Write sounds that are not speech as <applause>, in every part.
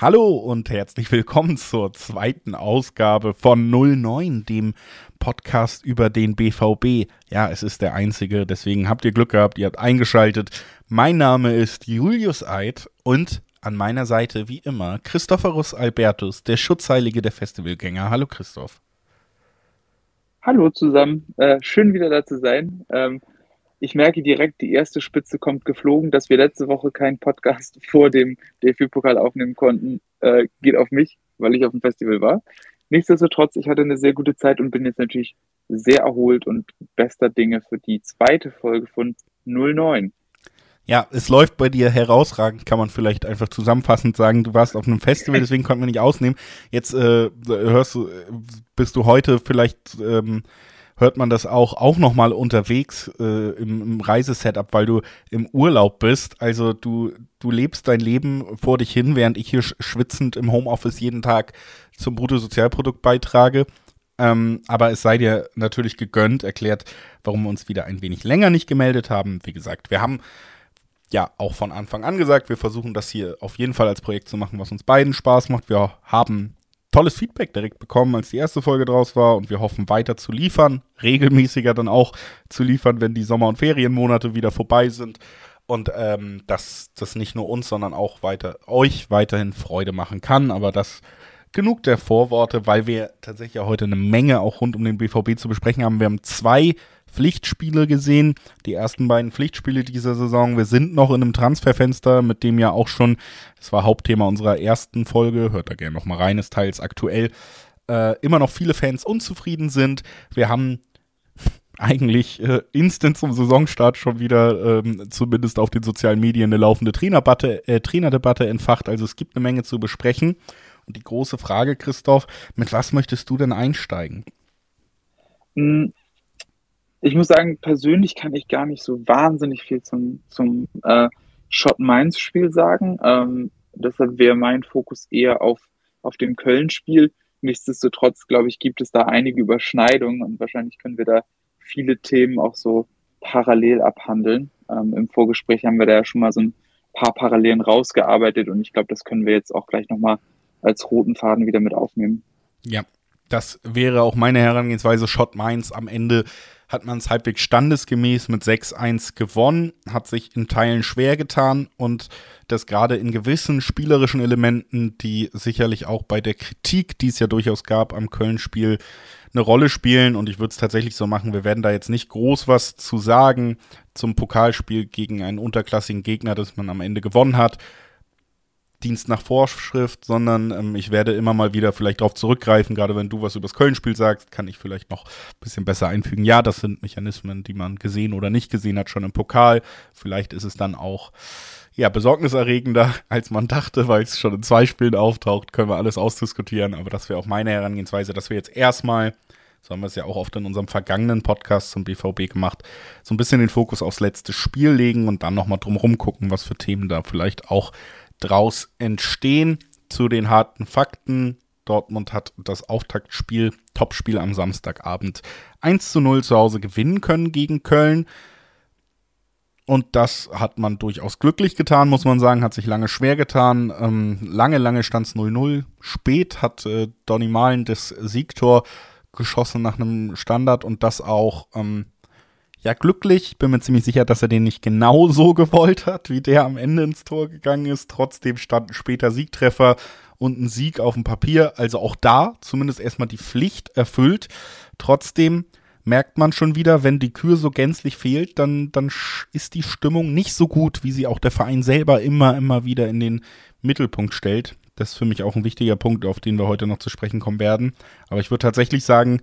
Hallo und herzlich willkommen zur zweiten Ausgabe von 09, dem Podcast über den BVB. Ja, es ist der einzige, deswegen habt ihr Glück gehabt, ihr habt eingeschaltet. Mein Name ist Julius Eid und an meiner Seite wie immer Christophorus Albertus, der Schutzheilige der Festivalgänger. Hallo Christoph. Hallo zusammen, äh, schön wieder da zu sein. Ähm, ich merke direkt, die erste Spitze kommt geflogen, dass wir letzte Woche keinen Podcast <laughs> vor dem DFB-Pokal aufnehmen konnten, äh, geht auf mich, weil ich auf dem Festival war. Nichtsdestotrotz, ich hatte eine sehr gute Zeit und bin jetzt natürlich sehr erholt und bester Dinge für die zweite Folge von 09. Ja, es läuft bei dir herausragend, kann man vielleicht einfach zusammenfassend sagen. Du warst auf einem Festival, <laughs> deswegen konnten wir nicht ausnehmen. Jetzt äh, hörst du, bist du heute vielleicht ähm, hört man das auch, auch nochmal unterwegs äh, im, im Reisesetup, weil du im Urlaub bist. Also du, du lebst dein Leben vor dich hin, während ich hier schwitzend im Homeoffice jeden Tag zum Bruttosozialprodukt beitrage. Ähm, aber es sei dir natürlich gegönnt, erklärt, warum wir uns wieder ein wenig länger nicht gemeldet haben. Wie gesagt, wir haben ja auch von Anfang an gesagt, wir versuchen das hier auf jeden Fall als Projekt zu machen, was uns beiden Spaß macht. Wir haben tolles Feedback direkt bekommen, als die erste Folge draus war. Und wir hoffen weiter zu liefern, regelmäßiger dann auch zu liefern, wenn die Sommer- und Ferienmonate wieder vorbei sind. Und ähm, dass das nicht nur uns, sondern auch weiter euch weiterhin Freude machen kann, aber das genug der Vorworte, weil wir tatsächlich ja heute eine Menge auch rund um den BVB zu besprechen haben. Wir haben zwei Pflichtspiele gesehen, die ersten beiden Pflichtspiele dieser Saison. Wir sind noch in einem Transferfenster, mit dem ja auch schon, das war Hauptthema unserer ersten Folge, hört da gerne noch mal rein, ist teils aktuell, äh, immer noch viele Fans unzufrieden sind. Wir haben eigentlich äh, instant zum Saisonstart schon wieder ähm, zumindest auf den sozialen Medien eine laufende Trainerdebatte, äh, Trainerdebatte entfacht. Also es gibt eine Menge zu besprechen. Und die große Frage, Christoph, mit was möchtest du denn einsteigen? Ich muss sagen, persönlich kann ich gar nicht so wahnsinnig viel zum, zum äh, Schott-Mainz-Spiel sagen. Ähm, deshalb wäre mein Fokus eher auf, auf dem Köln-Spiel. Nichtsdestotrotz, glaube ich, gibt es da einige Überschneidungen und wahrscheinlich können wir da viele Themen auch so parallel abhandeln. Ähm, Im Vorgespräch haben wir da ja schon mal so ein paar Parallelen rausgearbeitet und ich glaube, das können wir jetzt auch gleich nochmal als roten Faden wieder mit aufnehmen. Ja, das wäre auch meine Herangehensweise. Schott Mainz am Ende hat man es halbwegs standesgemäß mit 6-1 gewonnen, hat sich in Teilen schwer getan und das gerade in gewissen spielerischen Elementen, die sicherlich auch bei der Kritik, die es ja durchaus gab am Köln-Spiel, eine Rolle spielen. Und ich würde es tatsächlich so machen, wir werden da jetzt nicht groß was zu sagen zum Pokalspiel gegen einen unterklassigen Gegner, das man am Ende gewonnen hat. Dienst nach Vorschrift, sondern ähm, ich werde immer mal wieder vielleicht darauf zurückgreifen, gerade wenn du was über das Köln-Spiel sagst, kann ich vielleicht noch ein bisschen besser einfügen. Ja, das sind Mechanismen, die man gesehen oder nicht gesehen hat, schon im Pokal. Vielleicht ist es dann auch ja, besorgniserregender, <laughs> als man dachte, weil es schon in zwei Spielen auftaucht, können wir alles ausdiskutieren, aber das wäre auch meine Herangehensweise, dass wir jetzt erstmal so haben wir es ja auch oft in unserem vergangenen Podcast zum BVB gemacht, so ein bisschen den Fokus aufs letzte Spiel legen und dann nochmal drumherum gucken, was für Themen da vielleicht auch draus entstehen. Zu den harten Fakten. Dortmund hat das Auftaktspiel, Topspiel am Samstagabend 1 zu 0 zu Hause gewinnen können gegen Köln. Und das hat man durchaus glücklich getan, muss man sagen, hat sich lange schwer getan. Ähm, lange, lange stand es 0-0. Spät hat äh, Donny Malen das Siegtor geschossen nach einem Standard und das auch ähm, ja glücklich. Bin mir ziemlich sicher, dass er den nicht genau so <laughs> gewollt hat, wie der am Ende ins Tor gegangen ist. Trotzdem stand später Siegtreffer und ein Sieg auf dem Papier. Also auch da zumindest erstmal die Pflicht erfüllt. Trotzdem merkt man schon wieder, wenn die Kür so gänzlich fehlt, dann, dann ist die Stimmung nicht so gut, wie sie auch der Verein selber immer, immer wieder in den Mittelpunkt stellt. Das ist für mich auch ein wichtiger Punkt, auf den wir heute noch zu sprechen kommen werden. Aber ich würde tatsächlich sagen,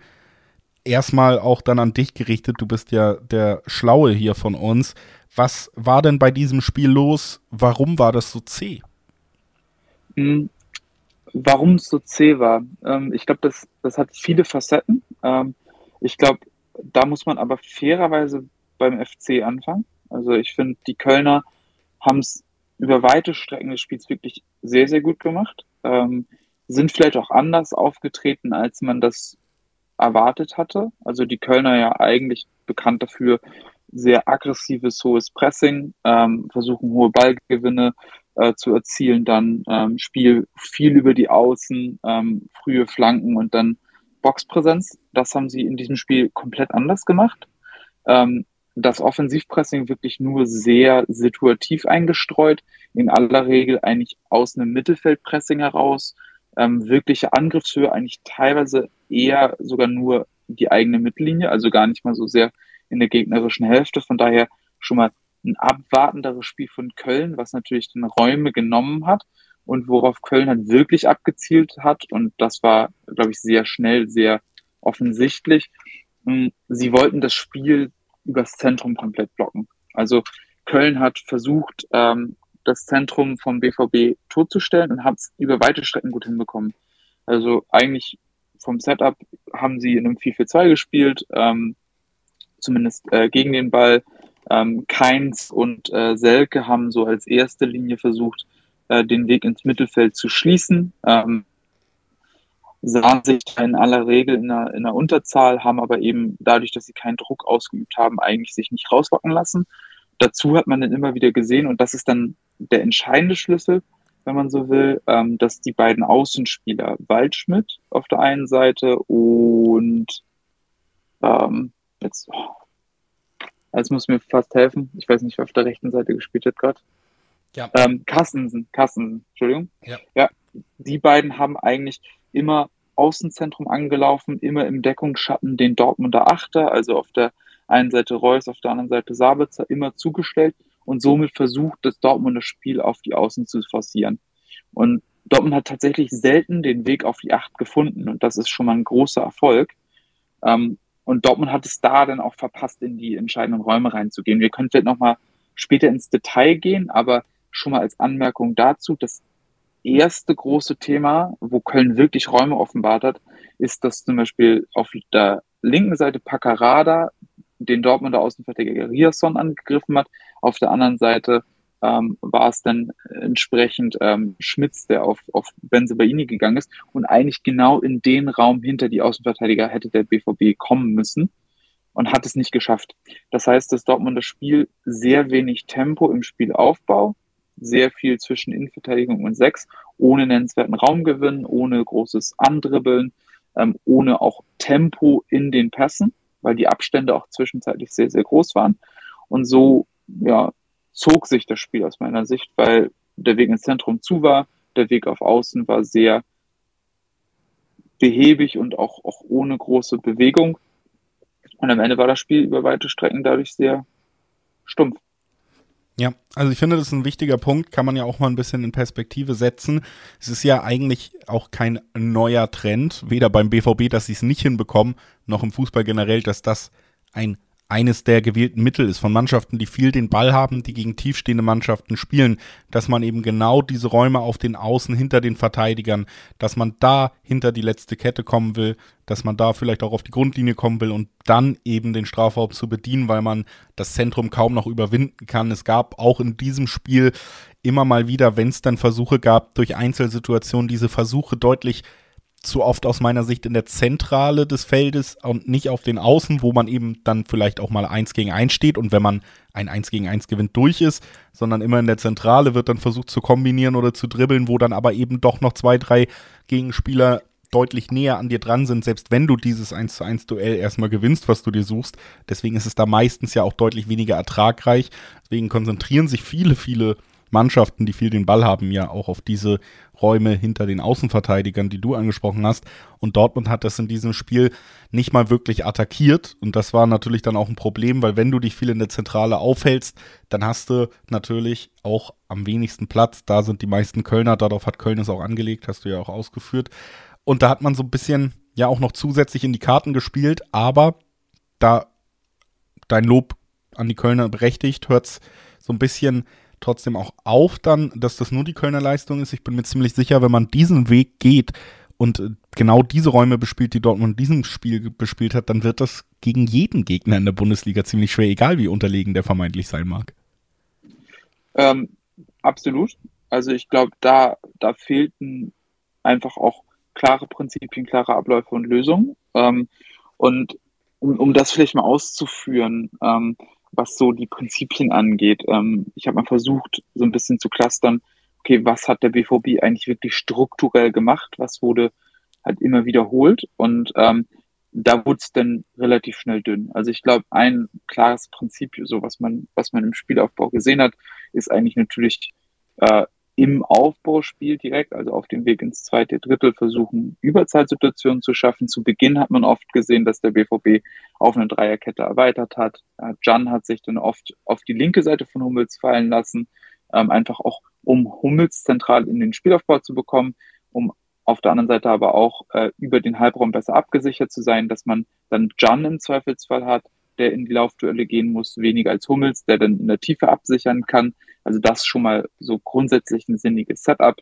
erstmal auch dann an dich gerichtet. Du bist ja der Schlaue hier von uns. Was war denn bei diesem Spiel los? Warum war das so zäh? Mhm. Warum es so zäh war? Ähm, ich glaube, das, das hat viele Facetten. Ähm, ich glaube, da muss man aber fairerweise beim FC anfangen. Also ich finde, die Kölner haben es über weite Strecken des Spiels wirklich sehr, sehr gut gemacht. Ähm, sind vielleicht auch anders aufgetreten, als man das erwartet hatte. Also die Kölner ja eigentlich bekannt dafür, sehr aggressives, hohes Pressing, ähm, versuchen hohe Ballgewinne äh, zu erzielen, dann ähm, Spiel viel über die Außen, ähm, frühe Flanken und dann Boxpräsenz. Das haben sie in diesem Spiel komplett anders gemacht. Ähm, das Offensivpressing wirklich nur sehr situativ eingestreut, in aller Regel eigentlich aus einem Mittelfeldpressing heraus, ähm, wirkliche Angriffshöhe eigentlich teilweise eher sogar nur die eigene Mittellinie, also gar nicht mal so sehr in der gegnerischen Hälfte. Von daher schon mal ein abwartenderes Spiel von Köln, was natürlich den Räume genommen hat und worauf Köln halt wirklich abgezielt hat. Und das war, glaube ich, sehr schnell, sehr offensichtlich. Hm, sie wollten das Spiel übers Zentrum komplett blocken. Also Köln hat versucht, ähm, das Zentrum vom BVB totzustellen und hat es über weite Strecken gut hinbekommen. Also eigentlich vom Setup haben sie in einem 4-4-2 gespielt, ähm, zumindest äh, gegen den Ball. Ähm, Keins und äh, Selke haben so als erste Linie versucht, äh, den Weg ins Mittelfeld zu schließen. Ähm, sahen sich in aller Regel in einer, in einer Unterzahl, haben aber eben dadurch, dass sie keinen Druck ausgeübt haben, eigentlich sich nicht rauslocken lassen. Dazu hat man dann immer wieder gesehen, und das ist dann der entscheidende Schlüssel, wenn man so will, ähm, dass die beiden Außenspieler Waldschmidt auf der einen Seite und ähm, jetzt, oh, jetzt muss mir fast helfen. Ich weiß nicht, wer auf der rechten Seite gespielt hat gerade. Ja. Ähm, Kassensen, Kassensen, Entschuldigung. Ja. ja, die beiden haben eigentlich immer Außenzentrum angelaufen, immer im Deckungsschatten den Dortmunder Achter, also auf der einen Seite Reus, auf der anderen Seite Sabitzer, immer zugestellt und somit versucht, das Dortmunder Spiel auf die Außen zu forcieren. Und Dortmund hat tatsächlich selten den Weg auf die Acht gefunden und das ist schon mal ein großer Erfolg. Ähm, und Dortmund hat es da dann auch verpasst, in die entscheidenden Räume reinzugehen. Wir können vielleicht nochmal später ins Detail gehen, aber schon mal als Anmerkung dazu, das erste große Thema, wo Köln wirklich Räume offenbart hat, ist, dass zum Beispiel auf der linken Seite Paccarada den Dortmunder Außenverteidiger Riasson angegriffen hat. Auf der anderen Seite ähm, war es dann entsprechend ähm, Schmitz, der auf, auf Benzebaini gegangen ist. Und eigentlich genau in den Raum hinter die Außenverteidiger hätte der BVB kommen müssen und hat es nicht geschafft. Das heißt, das Dortmunder Spiel sehr wenig Tempo im Spielaufbau, sehr viel zwischen Innenverteidigung und Sechs, ohne nennenswerten Raumgewinn, ohne großes Andribbeln, ähm, ohne auch Tempo in den Pässen weil die Abstände auch zwischenzeitlich sehr, sehr groß waren. Und so ja, zog sich das Spiel aus meiner Sicht, weil der Weg ins Zentrum zu war, der Weg auf Außen war sehr behäbig und auch, auch ohne große Bewegung. Und am Ende war das Spiel über weite Strecken dadurch sehr stumpf. Ja, also ich finde, das ist ein wichtiger Punkt, kann man ja auch mal ein bisschen in Perspektive setzen. Es ist ja eigentlich auch kein neuer Trend, weder beim BVB, dass sie es nicht hinbekommen, noch im Fußball generell, dass das ein eines der gewählten Mittel ist von Mannschaften, die viel den Ball haben, die gegen tiefstehende Mannschaften spielen, dass man eben genau diese Räume auf den Außen hinter den Verteidigern, dass man da hinter die letzte Kette kommen will, dass man da vielleicht auch auf die Grundlinie kommen will und dann eben den Strafraum zu bedienen, weil man das Zentrum kaum noch überwinden kann. Es gab auch in diesem Spiel immer mal wieder, wenn es dann Versuche gab, durch Einzelsituationen diese Versuche deutlich zu oft aus meiner Sicht in der Zentrale des Feldes und nicht auf den Außen, wo man eben dann vielleicht auch mal eins gegen eins steht und wenn man ein eins gegen eins gewinnt durch ist, sondern immer in der Zentrale wird dann versucht zu kombinieren oder zu dribbeln, wo dann aber eben doch noch zwei, drei Gegenspieler deutlich näher an dir dran sind, selbst wenn du dieses 1 zu 1 Duell erstmal gewinnst, was du dir suchst. Deswegen ist es da meistens ja auch deutlich weniger ertragreich. Deswegen konzentrieren sich viele, viele Mannschaften, die viel den Ball haben, ja auch auf diese Räume hinter den Außenverteidigern, die du angesprochen hast. Und Dortmund hat das in diesem Spiel nicht mal wirklich attackiert. Und das war natürlich dann auch ein Problem, weil wenn du dich viel in der Zentrale aufhältst, dann hast du natürlich auch am wenigsten Platz. Da sind die meisten Kölner, darauf hat Köln es auch angelegt, hast du ja auch ausgeführt. Und da hat man so ein bisschen ja auch noch zusätzlich in die Karten gespielt, aber da dein Lob an die Kölner berechtigt, hört's so ein bisschen trotzdem auch auf dann, dass das nur die Kölner Leistung ist. Ich bin mir ziemlich sicher, wenn man diesen Weg geht und äh, genau diese Räume bespielt, die Dortmund in diesem Spiel bespielt hat, dann wird das gegen jeden Gegner in der Bundesliga ziemlich schwer, egal wie unterlegen der vermeintlich sein mag. Ähm, absolut. Also ich glaube, da, da fehlten einfach auch klare Prinzipien, klare Abläufe und Lösungen. Ähm, und um, um das vielleicht mal auszuführen, ähm, was so die Prinzipien angeht. Ähm, ich habe mal versucht, so ein bisschen zu clustern, okay, was hat der BVB eigentlich wirklich strukturell gemacht? Was wurde halt immer wiederholt? Und ähm, da wurde es dann relativ schnell dünn. Also ich glaube, ein klares Prinzip, so was man, was man im Spielaufbau gesehen hat, ist eigentlich natürlich äh, im Aufbauspiel direkt, also auf dem Weg ins zweite Drittel, versuchen, Überzahlsituationen zu schaffen. Zu Beginn hat man oft gesehen, dass der BVB auf eine Dreierkette erweitert hat. Jan hat sich dann oft auf die linke Seite von Hummels fallen lassen, ähm, einfach auch um Hummels zentral in den Spielaufbau zu bekommen, um auf der anderen Seite aber auch äh, über den Halbraum besser abgesichert zu sein, dass man dann Jan im Zweifelsfall hat, der in die Laufduelle gehen muss, weniger als Hummels, der dann in der Tiefe absichern kann. Also das schon mal so grundsätzlich ein sinniges Setup.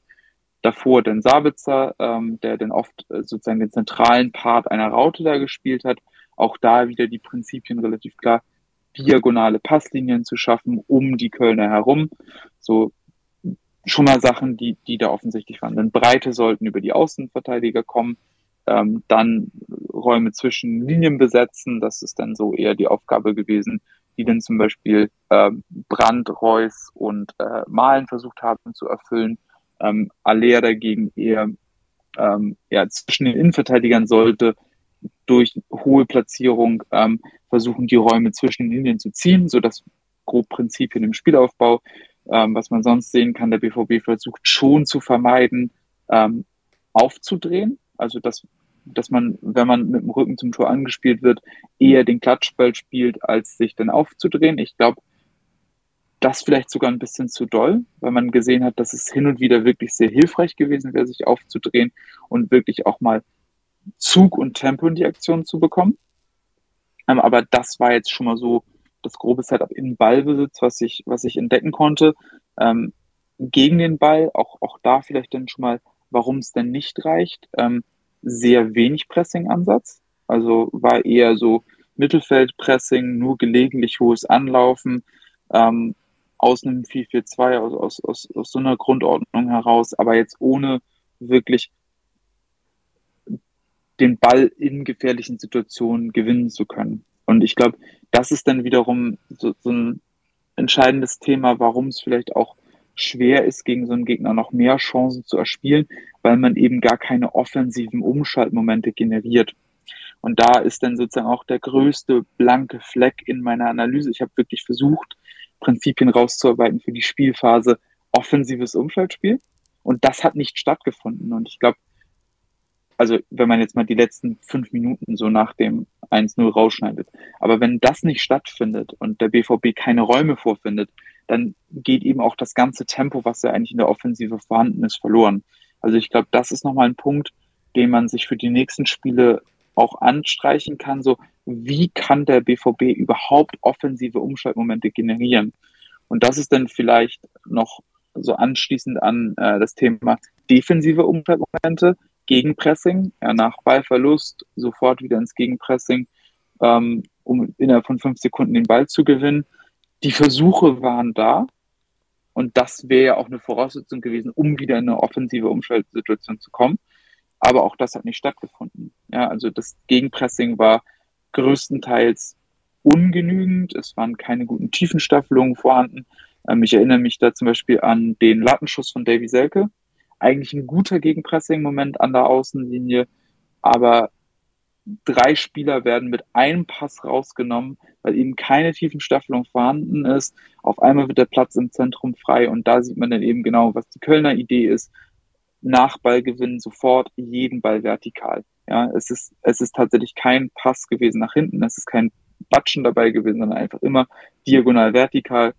Davor den Sabitzer, ähm, der dann oft äh, sozusagen den zentralen Part einer Raute da gespielt hat. Auch da wieder die Prinzipien relativ klar, diagonale Passlinien zu schaffen um die Kölner herum. So schon mal Sachen, die, die da offensichtlich waren. Dann Breite sollten über die Außenverteidiger kommen, ähm, dann Räume zwischen Linien besetzen. Das ist dann so eher die Aufgabe gewesen, die dann zum Beispiel ähm, Brand, Reus und äh, Malen versucht haben zu erfüllen. Ähm, Alea dagegen eher ähm, ja, zwischen den Innenverteidigern sollte durch hohe Platzierung ähm, versuchen, die Räume zwischen den Linien zu ziehen, so dass grob Prinzipien im Spielaufbau ähm, was man sonst sehen kann, der BVB versucht schon zu vermeiden, ähm, aufzudrehen. Also dass, dass man, wenn man mit dem Rücken zum Tor angespielt wird, eher den Klatschball spielt, als sich dann aufzudrehen. Ich glaube, das vielleicht sogar ein bisschen zu doll, weil man gesehen hat, dass es hin und wieder wirklich sehr hilfreich gewesen wäre, sich aufzudrehen und wirklich auch mal Zug und Tempo in die Aktion zu bekommen. Ähm, aber das war jetzt schon mal so das grobe Setup in Ballbesitz, was ich, was ich entdecken konnte. Ähm, gegen den Ball, auch, auch da vielleicht dann schon mal, warum es denn nicht reicht. Ähm, sehr wenig Pressing-Ansatz. Also war eher so Mittelfeldpressing, nur gelegentlich hohes Anlaufen, ähm, aus einem 4-4-2, aus, aus, aus, aus so einer Grundordnung heraus, aber jetzt ohne wirklich den Ball in gefährlichen Situationen gewinnen zu können. Und ich glaube, das ist dann wiederum so, so ein entscheidendes Thema, warum es vielleicht auch schwer ist, gegen so einen Gegner noch mehr Chancen zu erspielen, weil man eben gar keine offensiven Umschaltmomente generiert. Und da ist dann sozusagen auch der größte blanke Fleck in meiner Analyse. Ich habe wirklich versucht, Prinzipien rauszuarbeiten für die Spielphase offensives Umschaltspiel. Und das hat nicht stattgefunden. Und ich glaube, also wenn man jetzt mal die letzten fünf Minuten so nach dem 1-0 rausschneidet. Aber wenn das nicht stattfindet und der BVB keine Räume vorfindet, dann geht eben auch das ganze Tempo, was ja eigentlich in der Offensive vorhanden ist, verloren. Also ich glaube, das ist nochmal ein Punkt, den man sich für die nächsten Spiele auch anstreichen kann. So, wie kann der BVB überhaupt offensive Umschaltmomente generieren? Und das ist dann vielleicht noch so anschließend an äh, das Thema defensive Umschaltmomente. Gegenpressing, ja, nach Ballverlust sofort wieder ins Gegenpressing, ähm, um innerhalb von fünf Sekunden den Ball zu gewinnen. Die Versuche waren da und das wäre ja auch eine Voraussetzung gewesen, um wieder in eine offensive Umschaltsituation zu kommen. Aber auch das hat nicht stattgefunden. Ja, also das Gegenpressing war größtenteils ungenügend. Es waren keine guten Tiefenstaffelungen vorhanden. Ähm, ich erinnere mich da zum Beispiel an den Lattenschuss von Davy Selke, eigentlich ein guter Gegenpressing-Moment an der Außenlinie, aber drei Spieler werden mit einem Pass rausgenommen, weil eben keine Tiefenstaffelung vorhanden ist. Auf einmal wird der Platz im Zentrum frei und da sieht man dann eben genau, was die Kölner Idee ist. Nach Ballgewinn sofort jeden Ball vertikal. Ja, es ist, es ist tatsächlich kein Pass gewesen nach hinten, es ist kein Batschen dabei gewesen, sondern einfach immer diagonal vertikal,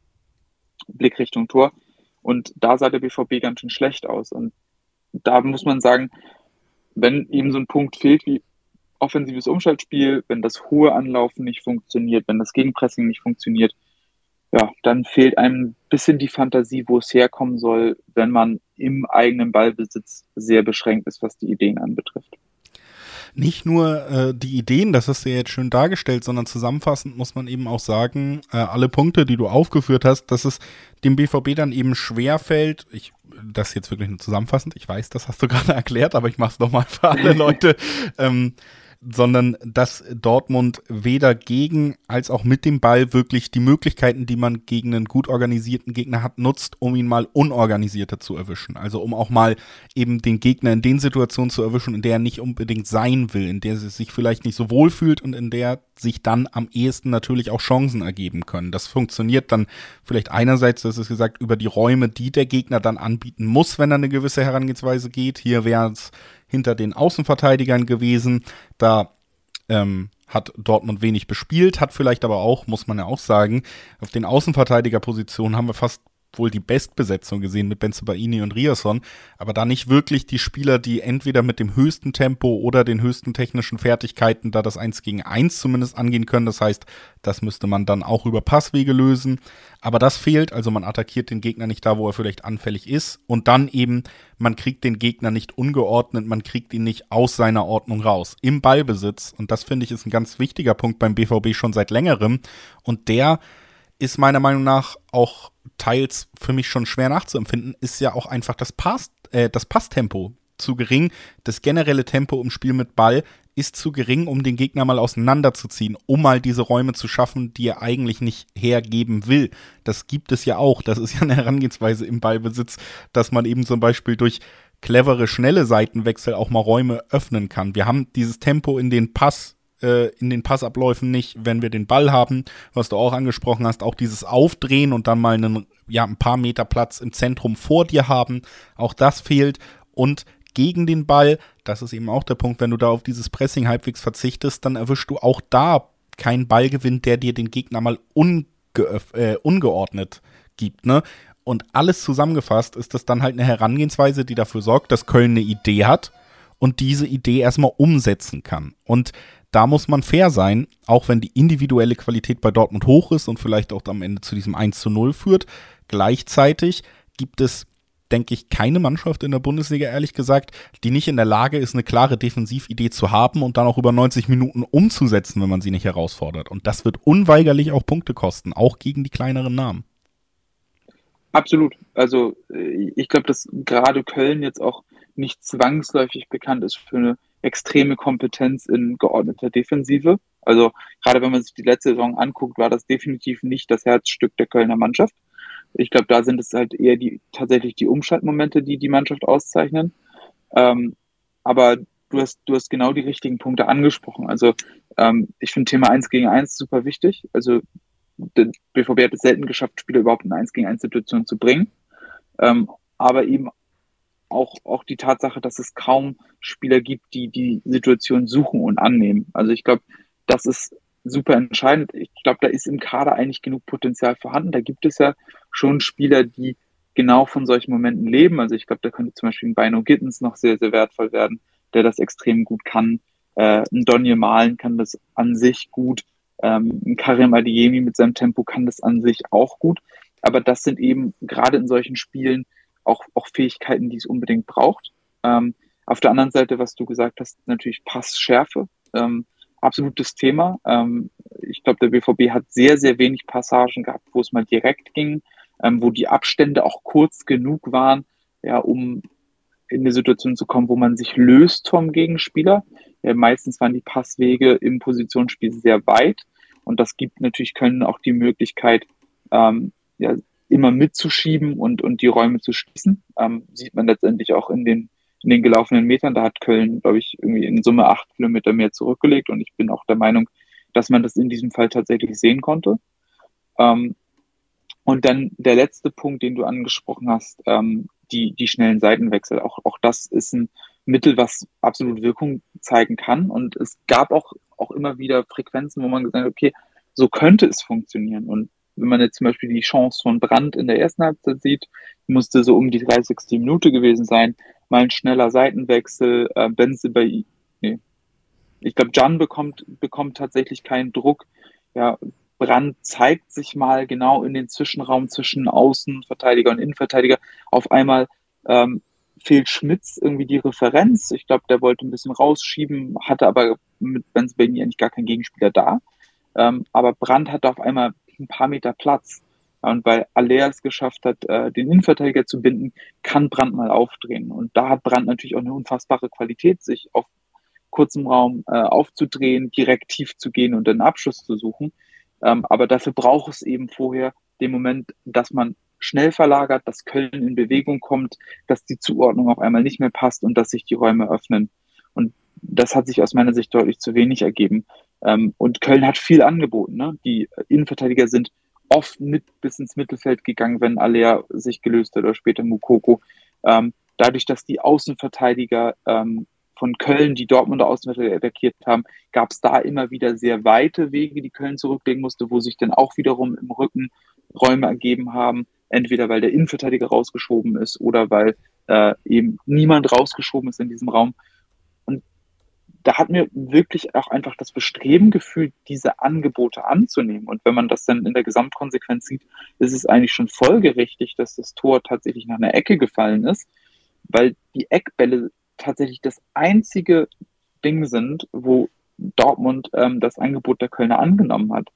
Blick Richtung Tor. Und da sah der BVB ganz schön schlecht aus. Und da muss man sagen, wenn eben so ein Punkt fehlt wie offensives Umschaltspiel, wenn das hohe Anlaufen nicht funktioniert, wenn das Gegenpressing nicht funktioniert, ja, dann fehlt einem ein bisschen die Fantasie, wo es herkommen soll, wenn man im eigenen Ballbesitz sehr beschränkt ist, was die Ideen anbetrifft. Nicht nur äh, die Ideen, das hast du ja jetzt schön dargestellt, sondern zusammenfassend muss man eben auch sagen, äh, alle Punkte, die du aufgeführt hast, dass es dem BVB dann eben schwer fällt, ich das jetzt wirklich nur zusammenfassend, ich weiß, das hast du <laughs> gerade erklärt, aber ich mache es nochmal für alle <laughs> Leute, ähm, sondern dass Dortmund weder gegen als auch mit dem Ball wirklich die Möglichkeiten, die man gegen einen gut organisierten Gegner hat, nutzt, um ihn mal unorganisierter zu erwischen. Also um auch mal eben den Gegner in den Situationen zu erwischen, in der er nicht unbedingt sein will, in der er sich vielleicht nicht so wohl fühlt und in der sich dann am ehesten natürlich auch Chancen ergeben können. Das funktioniert dann vielleicht einerseits, das ist gesagt, über die Räume, die der Gegner dann anbieten muss, wenn er eine gewisse Herangehensweise geht. Hier wäre es hinter den Außenverteidigern gewesen. Da ähm, hat Dortmund wenig bespielt, hat vielleicht aber auch, muss man ja auch sagen, auf den Außenverteidigerpositionen haben wir fast wohl die Bestbesetzung gesehen mit Benzebaini und Riasson, aber da nicht wirklich die Spieler, die entweder mit dem höchsten Tempo oder den höchsten technischen Fertigkeiten da das 1 gegen 1 zumindest angehen können. Das heißt, das müsste man dann auch über Passwege lösen. Aber das fehlt, also man attackiert den Gegner nicht da, wo er vielleicht anfällig ist. Und dann eben, man kriegt den Gegner nicht ungeordnet, man kriegt ihn nicht aus seiner Ordnung raus. Im Ballbesitz. Und das finde ich ist ein ganz wichtiger Punkt beim BVB schon seit längerem. Und der ist meiner Meinung nach auch teils für mich schon schwer nachzuempfinden, ist ja auch einfach das, Pass, äh, das Passtempo zu gering. Das generelle Tempo im Spiel mit Ball ist zu gering, um den Gegner mal auseinanderzuziehen, um mal diese Räume zu schaffen, die er eigentlich nicht hergeben will. Das gibt es ja auch. Das ist ja eine Herangehensweise im Ballbesitz, dass man eben zum Beispiel durch clevere, schnelle Seitenwechsel auch mal Räume öffnen kann. Wir haben dieses Tempo in den Pass äh, in den Passabläufen nicht, wenn wir den Ball haben, was du auch angesprochen hast, auch dieses Aufdrehen und dann mal einen, ja, ein paar Meter Platz im Zentrum vor dir haben, auch das fehlt und gegen den Ball, das ist eben auch der Punkt, wenn du da auf dieses Pressing halbwegs verzichtest, dann erwischst du auch da keinen Ballgewinn, der dir den Gegner mal unge äh, ungeordnet gibt, ne? Und alles zusammengefasst ist das dann halt eine Herangehensweise, die dafür sorgt, dass Köln eine Idee hat und diese Idee erstmal umsetzen kann. Und da muss man fair sein, auch wenn die individuelle Qualität bei Dortmund hoch ist und vielleicht auch am Ende zu diesem 1 zu 0 führt. Gleichzeitig gibt es, denke ich, keine Mannschaft in der Bundesliga, ehrlich gesagt, die nicht in der Lage ist, eine klare Defensividee zu haben und dann auch über 90 Minuten umzusetzen, wenn man sie nicht herausfordert. Und das wird unweigerlich auch Punkte kosten, auch gegen die kleineren Namen. Absolut. Also äh, ich glaube, dass gerade Köln jetzt auch nicht zwangsläufig bekannt ist für eine extreme Kompetenz in geordneter Defensive. Also gerade wenn man sich die letzte Saison anguckt, war das definitiv nicht das Herzstück der Kölner Mannschaft. Ich glaube, da sind es halt eher die tatsächlich die Umschaltmomente, die die Mannschaft auszeichnen. Ähm, aber du hast, du hast genau die richtigen Punkte angesprochen. Also ähm, ich finde Thema 1 gegen 1 super wichtig. Also der BVB hat es selten geschafft, Spieler überhaupt in 1 gegen 1 Situation zu bringen. Ähm, aber eben auch, auch die Tatsache, dass es kaum Spieler gibt, die die Situation suchen und annehmen. Also ich glaube, das ist super entscheidend. Ich glaube, da ist im Kader eigentlich genug Potenzial vorhanden. Da gibt es ja schon Spieler, die genau von solchen Momenten leben. Also ich glaube, da könnte zum Beispiel ein Bino Gittens noch sehr, sehr wertvoll werden, der das extrem gut kann. Äh, ein Donny Malen kann das an sich gut. Ähm, ein Karim Adiemi mit seinem Tempo kann das an sich auch gut. Aber das sind eben gerade in solchen Spielen auch, auch Fähigkeiten, die es unbedingt braucht. Ähm, auf der anderen Seite, was du gesagt hast, natürlich Passschärfe. Ähm, absolutes Thema. Ähm, ich glaube, der BVB hat sehr, sehr wenig Passagen gehabt, wo es mal direkt ging, ähm, wo die Abstände auch kurz genug waren, ja, um in eine Situation zu kommen, wo man sich löst vom Gegenspieler. Ja, meistens waren die Passwege im Positionsspiel sehr weit und das gibt natürlich Köln auch die Möglichkeit, ähm, ja, immer mitzuschieben und, und die Räume zu schließen. Ähm, sieht man letztendlich auch in den, in den gelaufenen Metern. Da hat Köln, glaube ich, irgendwie in Summe acht Kilometer mehr zurückgelegt und ich bin auch der Meinung, dass man das in diesem Fall tatsächlich sehen konnte. Ähm, und dann der letzte Punkt, den du angesprochen hast, ähm, die, die schnellen Seitenwechsel. Auch, auch das ist ein Mittel, was absolut Wirkung zeigen kann. Und es gab auch, auch immer wieder Frequenzen, wo man gesagt hat, okay, so könnte es funktionieren. Und wenn man jetzt zum Beispiel die Chance von Brand in der ersten Halbzeit sieht, musste so um die 30. Minute gewesen sein, mal ein schneller Seitenwechsel, äh, Benze bei, nee, ich glaube, Jan bekommt, bekommt tatsächlich keinen Druck. Ja, Brand zeigt sich mal genau in den Zwischenraum zwischen Außenverteidiger und Innenverteidiger. Auf einmal ähm, fehlt Schmitz irgendwie die Referenz. Ich glaube, der wollte ein bisschen rausschieben, hatte aber mit Benz Benny eigentlich gar keinen Gegenspieler da. Ähm, aber Brand hat auf einmal ein paar Meter Platz. Und weil Aller es geschafft hat, äh, den Innenverteidiger zu binden, kann Brand mal aufdrehen. Und da hat Brand natürlich auch eine unfassbare Qualität, sich auf kurzem Raum äh, aufzudrehen, direkt tief zu gehen und einen Abschluss zu suchen. Ähm, aber dafür braucht es eben vorher den Moment, dass man schnell verlagert, dass Köln in Bewegung kommt, dass die Zuordnung auf einmal nicht mehr passt und dass sich die Räume öffnen. Und das hat sich aus meiner Sicht deutlich zu wenig ergeben. Ähm, und Köln hat viel angeboten. Ne? Die Innenverteidiger sind oft mit bis ins Mittelfeld gegangen, wenn Alea sich gelöst hat oder später Mukoko. Ähm, dadurch, dass die Außenverteidiger ähm, von Köln, die Dortmunder Außenverteidiger attackiert haben, gab es da immer wieder sehr weite Wege, die Köln zurücklegen musste, wo sich dann auch wiederum im Rücken Räume ergeben haben. Entweder weil der Innenverteidiger rausgeschoben ist oder weil äh, eben niemand rausgeschoben ist in diesem Raum da hat mir wirklich auch einfach das Bestreben gefühlt, diese Angebote anzunehmen. Und wenn man das dann in der Gesamtkonsequenz sieht, ist es eigentlich schon folgerichtig, dass das Tor tatsächlich nach einer Ecke gefallen ist, weil die Eckbälle tatsächlich das einzige Ding sind, wo Dortmund ähm, das Angebot der Kölner angenommen hat.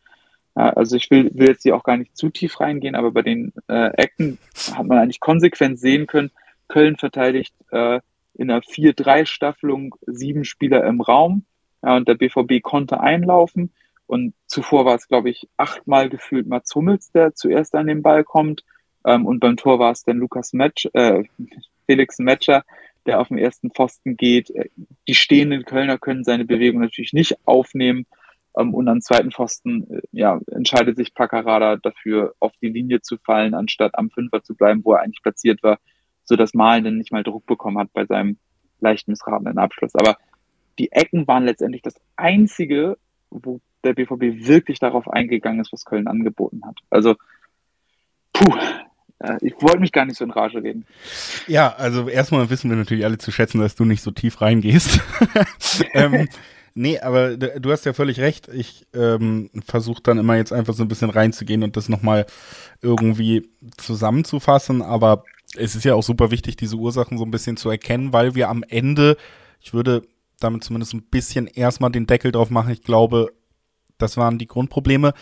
Ja, also ich will, will jetzt hier auch gar nicht zu tief reingehen, aber bei den äh, Ecken hat man eigentlich konsequent sehen können, Köln verteidigt äh, in einer 4-3-Staffelung sieben Spieler im Raum. Ja, und der BVB konnte einlaufen. Und zuvor war es, glaube ich, achtmal gefühlt Mats Hummels, der zuerst an den Ball kommt. Ähm, und beim Tor war es dann Lukas Metsch, äh, <laughs> Felix Metscher, der auf den ersten Pfosten geht. Die stehenden Kölner können seine Bewegung natürlich nicht aufnehmen. Ähm, und am zweiten Pfosten äh, ja, entscheidet sich Paccarada dafür, auf die Linie zu fallen, anstatt am Fünfer zu bleiben, wo er eigentlich platziert war so dass Malen dann nicht mal Druck bekommen hat bei seinem leicht missratenen Abschluss. Aber die Ecken waren letztendlich das einzige, wo der BVB wirklich darauf eingegangen ist, was Köln angeboten hat. Also, puh, äh, ich wollte mich gar nicht so in Rage reden. Ja, also erstmal wissen wir natürlich alle zu schätzen, dass du nicht so tief reingehst. <laughs> ähm, nee, aber du hast ja völlig recht. Ich ähm, versuche dann immer jetzt einfach so ein bisschen reinzugehen und das nochmal irgendwie zusammenzufassen. Aber es ist ja auch super wichtig, diese Ursachen so ein bisschen zu erkennen, weil wir am Ende, ich würde damit zumindest ein bisschen erstmal den Deckel drauf machen. Ich glaube, das waren die Grundprobleme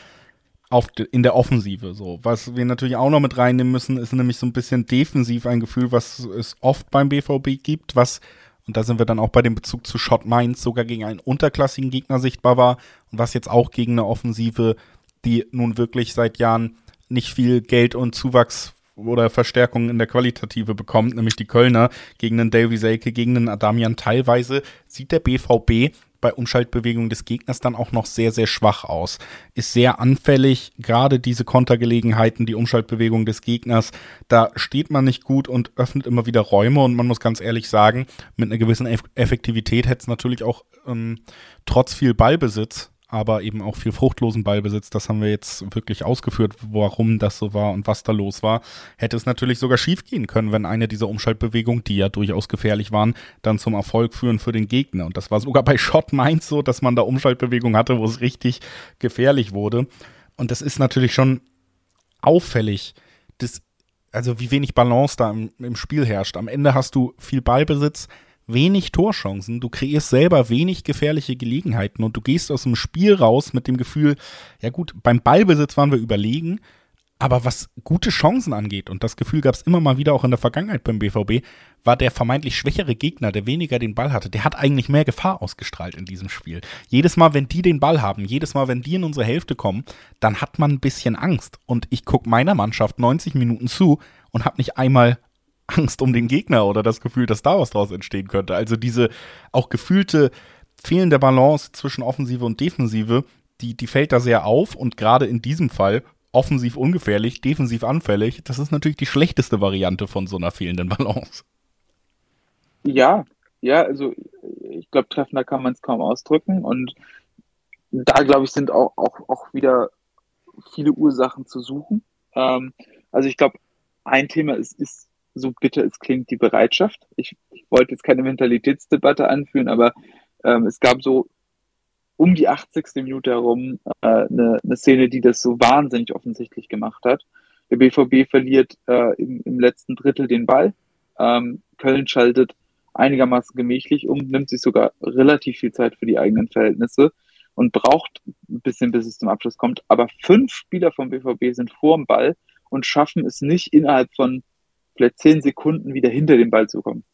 auf, in der Offensive. So, was wir natürlich auch noch mit reinnehmen müssen, ist nämlich so ein bisschen defensiv ein Gefühl, was es oft beim BVB gibt, was und da sind wir dann auch bei dem Bezug zu Shot Mainz sogar gegen einen unterklassigen Gegner sichtbar war und was jetzt auch gegen eine Offensive, die nun wirklich seit Jahren nicht viel Geld und Zuwachs oder Verstärkung in der Qualitative bekommt, nämlich die Kölner gegen den Davy Selke, gegen den Adamian. Teilweise sieht der BVB bei Umschaltbewegungen des Gegners dann auch noch sehr, sehr schwach aus. Ist sehr anfällig, gerade diese Kontergelegenheiten, die Umschaltbewegung des Gegners, da steht man nicht gut und öffnet immer wieder Räume und man muss ganz ehrlich sagen, mit einer gewissen Effektivität hätte es natürlich auch ähm, trotz viel Ballbesitz aber eben auch viel fruchtlosen Ballbesitz. Das haben wir jetzt wirklich ausgeführt, warum das so war und was da los war. Hätte es natürlich sogar schief gehen können, wenn eine dieser Umschaltbewegungen, die ja durchaus gefährlich waren, dann zum Erfolg führen für den Gegner. Und das war sogar bei Shot Mainz so, dass man da Umschaltbewegungen hatte, wo es richtig gefährlich wurde. Und das ist natürlich schon auffällig, das, also wie wenig Balance da im, im Spiel herrscht. Am Ende hast du viel Ballbesitz, wenig Torchancen, du kreierst selber wenig gefährliche Gelegenheiten und du gehst aus dem Spiel raus mit dem Gefühl, ja gut, beim Ballbesitz waren wir überlegen, aber was gute Chancen angeht, und das Gefühl gab es immer mal wieder auch in der Vergangenheit beim BVB, war der vermeintlich schwächere Gegner, der weniger den Ball hatte, der hat eigentlich mehr Gefahr ausgestrahlt in diesem Spiel. Jedes Mal, wenn die den Ball haben, jedes Mal, wenn die in unsere Hälfte kommen, dann hat man ein bisschen Angst. Und ich gucke meiner Mannschaft 90 Minuten zu und habe nicht einmal Angst um den Gegner oder das Gefühl, dass da was draus entstehen könnte. Also diese auch gefühlte fehlende Balance zwischen Offensive und Defensive, die, die fällt da sehr auf und gerade in diesem Fall offensiv ungefährlich, defensiv anfällig, das ist natürlich die schlechteste Variante von so einer fehlenden <laughs> Balance. Ja, ja, also ich glaube, treffender kann man es kaum ausdrücken und da glaube ich, sind auch, auch, auch wieder viele Ursachen zu suchen. Ähm, also ich glaube, ein Thema ist, ist so bitter es klingt, die Bereitschaft. Ich, ich wollte jetzt keine Mentalitätsdebatte anführen, aber ähm, es gab so um die 80. Minute herum äh, eine, eine Szene, die das so wahnsinnig offensichtlich gemacht hat. Der BVB verliert äh, im, im letzten Drittel den Ball. Ähm, Köln schaltet einigermaßen gemächlich um, nimmt sich sogar relativ viel Zeit für die eigenen Verhältnisse und braucht ein bisschen, bis es zum Abschluss kommt. Aber fünf Spieler vom BVB sind vor dem Ball und schaffen es nicht innerhalb von vielleicht zehn Sekunden wieder hinter den Ball zu kommen.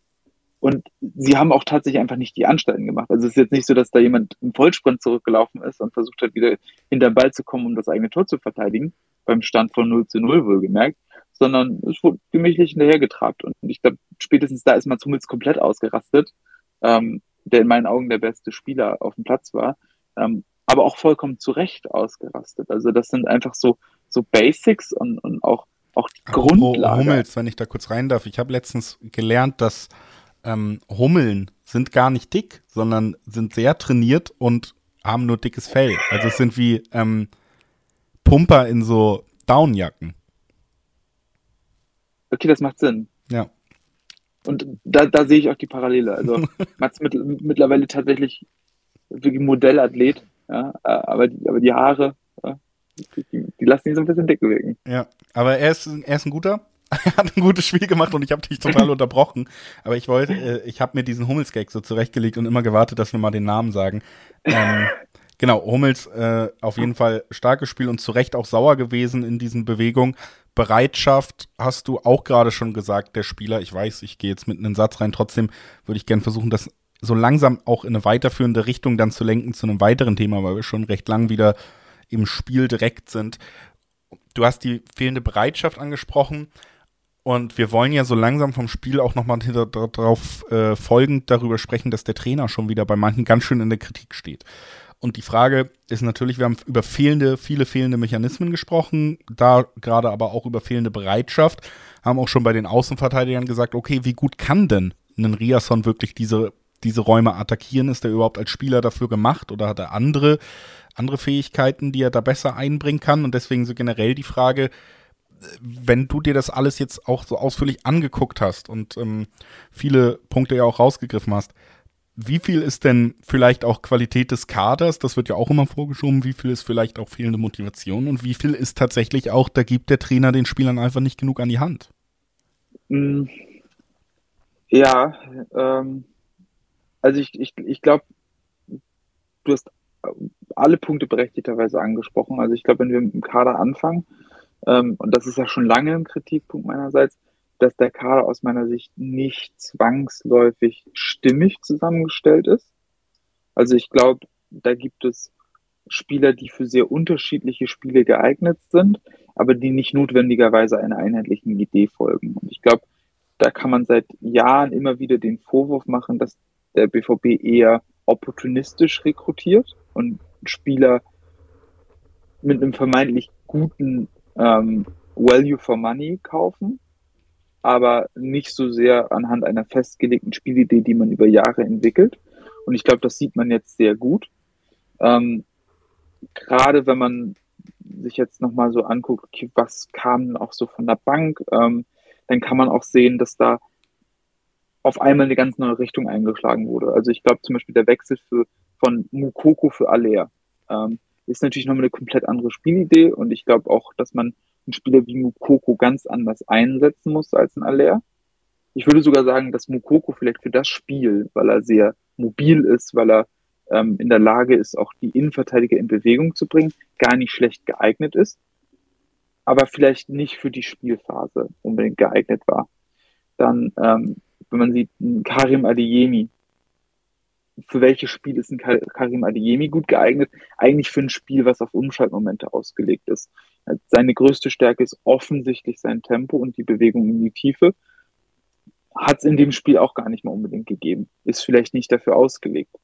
Und sie haben auch tatsächlich einfach nicht die Anstalten gemacht. Also es ist jetzt nicht so, dass da jemand im Vollsprint zurückgelaufen ist und versucht hat, wieder hinter den Ball zu kommen, um das eigene Tor zu verteidigen, beim Stand von 0 zu 0 wohlgemerkt, sondern es wurde gemächlich hinterhergetrabt. Und ich glaube, spätestens da ist Mats Hummels komplett ausgerastet, ähm, der in meinen Augen der beste Spieler auf dem Platz war, ähm, aber auch vollkommen zu Recht ausgerastet. Also das sind einfach so, so Basics und, und auch, auch die Grundlage. Hummels, wenn ich da kurz rein darf. Ich habe letztens gelernt, dass ähm, Hummeln sind gar nicht dick, sondern sind sehr trainiert und haben nur dickes Fell. Also es sind wie ähm, Pumper in so Downjacken. Okay, das macht Sinn. Ja. Und da, da sehe ich auch die Parallele. Also <laughs> Mats mit, mittlerweile tatsächlich wirklich Modellathlet, ja, aber die, aber die Haare, ja, die, die, lassen ihn so ein bisschen dick wirken. Ja, aber er ist, er ist ein guter. er <laughs> hat ein gutes Spiel gemacht und ich habe dich total <laughs> unterbrochen. Aber ich wollte, äh, ich habe mir diesen Hummelsgag so zurechtgelegt und immer gewartet, dass wir mal den Namen sagen. Ähm, <laughs> genau, Hummels äh, auf jeden Fall starkes Spiel und zu Recht auch sauer gewesen in diesen Bewegungen. Bereitschaft hast du auch gerade schon gesagt, der Spieler. Ich weiß, ich gehe jetzt mit einem Satz rein. Trotzdem würde ich gerne versuchen, das so langsam auch in eine weiterführende Richtung dann zu lenken zu einem weiteren Thema, weil wir schon recht lang wieder im Spiel direkt sind. Du hast die fehlende Bereitschaft angesprochen. Und wir wollen ja so langsam vom Spiel auch nochmal darauf äh, folgend darüber sprechen, dass der Trainer schon wieder bei manchen ganz schön in der Kritik steht. Und die Frage ist natürlich, wir haben über fehlende, viele fehlende Mechanismen gesprochen, da gerade aber auch über fehlende Bereitschaft, haben auch schon bei den Außenverteidigern gesagt, okay, wie gut kann denn ein Riasson wirklich diese, diese Räume attackieren? Ist er überhaupt als Spieler dafür gemacht oder hat er andere, andere Fähigkeiten, die er da besser einbringen kann? Und deswegen so generell die Frage, wenn du dir das alles jetzt auch so ausführlich angeguckt hast und ähm, viele Punkte ja auch rausgegriffen hast, wie viel ist denn vielleicht auch Qualität des Kaders? Das wird ja auch immer vorgeschoben. Wie viel ist vielleicht auch fehlende Motivation? Und wie viel ist tatsächlich auch, da gibt der Trainer den Spielern einfach nicht genug an die Hand? Mm. Ja, ähm, also ich, ich, ich glaube, du hast alle Punkte berechtigterweise angesprochen. Also ich glaube, wenn wir mit dem Kader anfangen, ähm, und das ist ja schon lange ein Kritikpunkt meinerseits, dass der Kader aus meiner Sicht nicht zwangsläufig stimmig zusammengestellt ist. Also ich glaube, da gibt es Spieler, die für sehr unterschiedliche Spiele geeignet sind, aber die nicht notwendigerweise einer einheitlichen Idee folgen. Und ich glaube, da kann man seit Jahren immer wieder den Vorwurf machen, dass der BVB eher opportunistisch rekrutiert und Spieler mit einem vermeintlich guten ähm, Value for Money kaufen, aber nicht so sehr anhand einer festgelegten Spielidee, die man über Jahre entwickelt. Und ich glaube, das sieht man jetzt sehr gut. Ähm, Gerade wenn man sich jetzt nochmal so anguckt, okay, was kam auch so von der Bank, ähm, dann kann man auch sehen, dass da auf einmal eine ganz neue Richtung eingeschlagen wurde. Also ich glaube zum Beispiel der Wechsel für, von Mukoko für Alea. Ähm, ist natürlich nochmal eine komplett andere Spielidee und ich glaube auch, dass man einen Spieler wie Mukoko ganz anders einsetzen muss als ein Aller. Ich würde sogar sagen, dass Mukoko vielleicht für das Spiel, weil er sehr mobil ist, weil er ähm, in der Lage ist, auch die Innenverteidiger in Bewegung zu bringen, gar nicht schlecht geeignet ist, aber vielleicht nicht für die Spielphase unbedingt geeignet war. Dann, ähm, wenn man sieht, Karim Adeyemi, für welches Spiel ist ein Karim Adeyemi gut geeignet? Eigentlich für ein Spiel, was auf Umschaltmomente ausgelegt ist. Seine größte Stärke ist offensichtlich sein Tempo und die Bewegung in die Tiefe. Hat es in dem Spiel auch gar nicht mehr unbedingt gegeben. Ist vielleicht nicht dafür ausgelegt.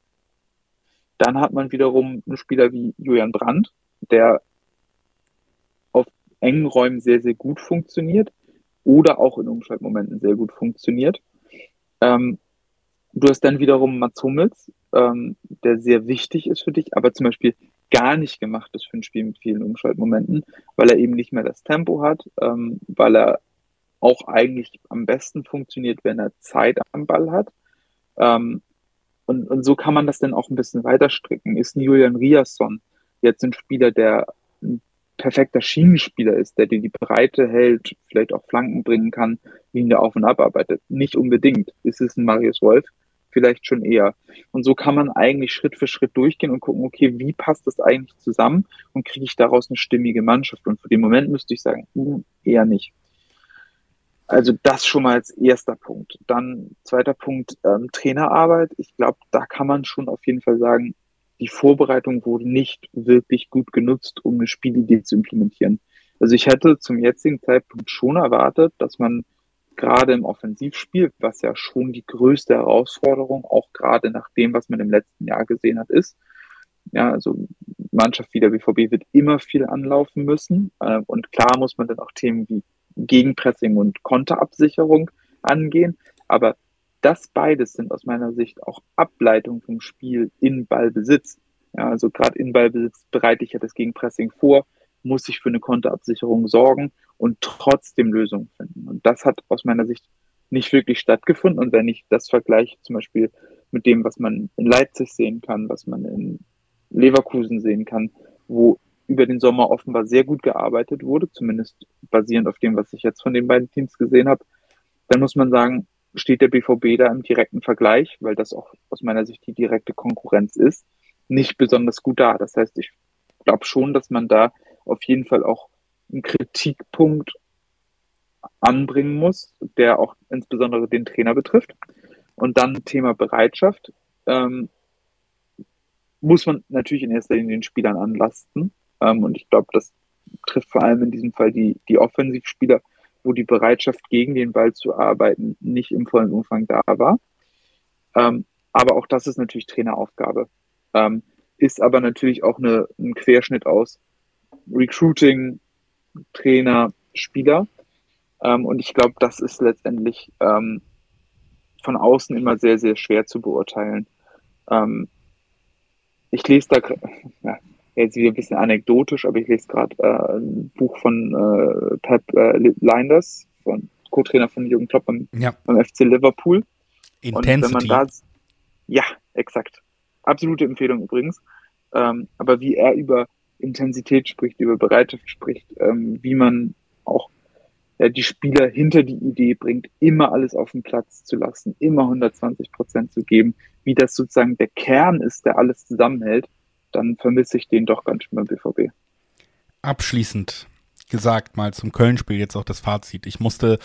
Dann hat man wiederum einen Spieler wie Julian Brandt, der auf engen Räumen sehr, sehr gut funktioniert oder auch in Umschaltmomenten sehr gut funktioniert. Ähm, Du hast dann wiederum Mats Hummels, ähm, der sehr wichtig ist für dich, aber zum Beispiel gar nicht gemacht ist für ein Spiel mit vielen Umschaltmomenten, weil er eben nicht mehr das Tempo hat, ähm, weil er auch eigentlich am besten funktioniert, wenn er Zeit am Ball hat. Ähm, und, und so kann man das dann auch ein bisschen weiter stricken. Ist ein Julian Riasson jetzt ein Spieler, der ein perfekter Schienenspieler ist, der dir die Breite hält, vielleicht auch Flanken bringen kann, wie ihn der Auf- und Abarbeitet? Nicht unbedingt. Ist es ein Marius Wolf? Vielleicht schon eher. Und so kann man eigentlich Schritt für Schritt durchgehen und gucken, okay, wie passt das eigentlich zusammen und kriege ich daraus eine stimmige Mannschaft? Und für den Moment müsste ich sagen, hm, eher nicht. also das schon mal als erster Punkt. Dann zweiter Punkt, ähm, Trainerarbeit. Ich glaube, da kann man schon auf jeden Fall sagen, die Vorbereitung wurde nicht wirklich gut genutzt, um eine Spielidee zu implementieren. Also ich hätte zum jetzigen Zeitpunkt schon erwartet, dass man gerade im Offensivspiel, was ja schon die größte Herausforderung, auch gerade nach dem, was man im letzten Jahr gesehen hat, ist. Ja, also Mannschaft wie der BVB wird immer viel anlaufen müssen. Äh, und klar muss man dann auch Themen wie Gegenpressing und Konterabsicherung angehen. Aber das beides sind aus meiner Sicht auch Ableitungen vom Spiel in Ballbesitz. Ja, also gerade in Ballbesitz bereite ich ja das Gegenpressing vor, muss ich für eine Konterabsicherung sorgen und trotzdem Lösungen finden. Und das hat aus meiner Sicht nicht wirklich stattgefunden. Und wenn ich das vergleiche zum Beispiel mit dem, was man in Leipzig sehen kann, was man in Leverkusen sehen kann, wo über den Sommer offenbar sehr gut gearbeitet wurde, zumindest basierend auf dem, was ich jetzt von den beiden Teams gesehen habe, dann muss man sagen, steht der BVB da im direkten Vergleich, weil das auch aus meiner Sicht die direkte Konkurrenz ist, nicht besonders gut da. Das heißt, ich glaube schon, dass man da auf jeden Fall auch einen Kritikpunkt anbringen muss, der auch insbesondere den Trainer betrifft. Und dann Thema Bereitschaft. Ähm, muss man natürlich in erster Linie den Spielern anlasten. Ähm, und ich glaube, das trifft vor allem in diesem Fall die, die Offensivspieler, wo die Bereitschaft gegen den Ball zu arbeiten nicht im vollen Umfang da war. Ähm, aber auch das ist natürlich Traineraufgabe. Ähm, ist aber natürlich auch eine, ein Querschnitt aus Recruiting, Trainer, Spieler. Ähm, und ich glaube, das ist letztendlich ähm, von außen immer sehr, sehr schwer zu beurteilen. Ähm, ich lese da, <laughs> ja, jetzt wieder ein bisschen anekdotisch, aber ich lese gerade äh, ein Buch von äh, Pep äh, Linders, von Co-Trainer von Jürgen Klopp beim, ja. beim FC Liverpool. Intensity. Und wenn man da, ja, exakt. Absolute Empfehlung übrigens. Ähm, aber wie er über Intensität spricht, über Bereitschaft spricht, ähm, wie man auch ja, die Spieler hinter die Idee bringt, immer alles auf den Platz zu lassen, immer 120 Prozent zu geben, wie das sozusagen der Kern ist, der alles zusammenhält, dann vermisse ich den doch ganz schön beim BVB. Abschließend gesagt mal zum Köln-Spiel jetzt auch das Fazit. Ich musste,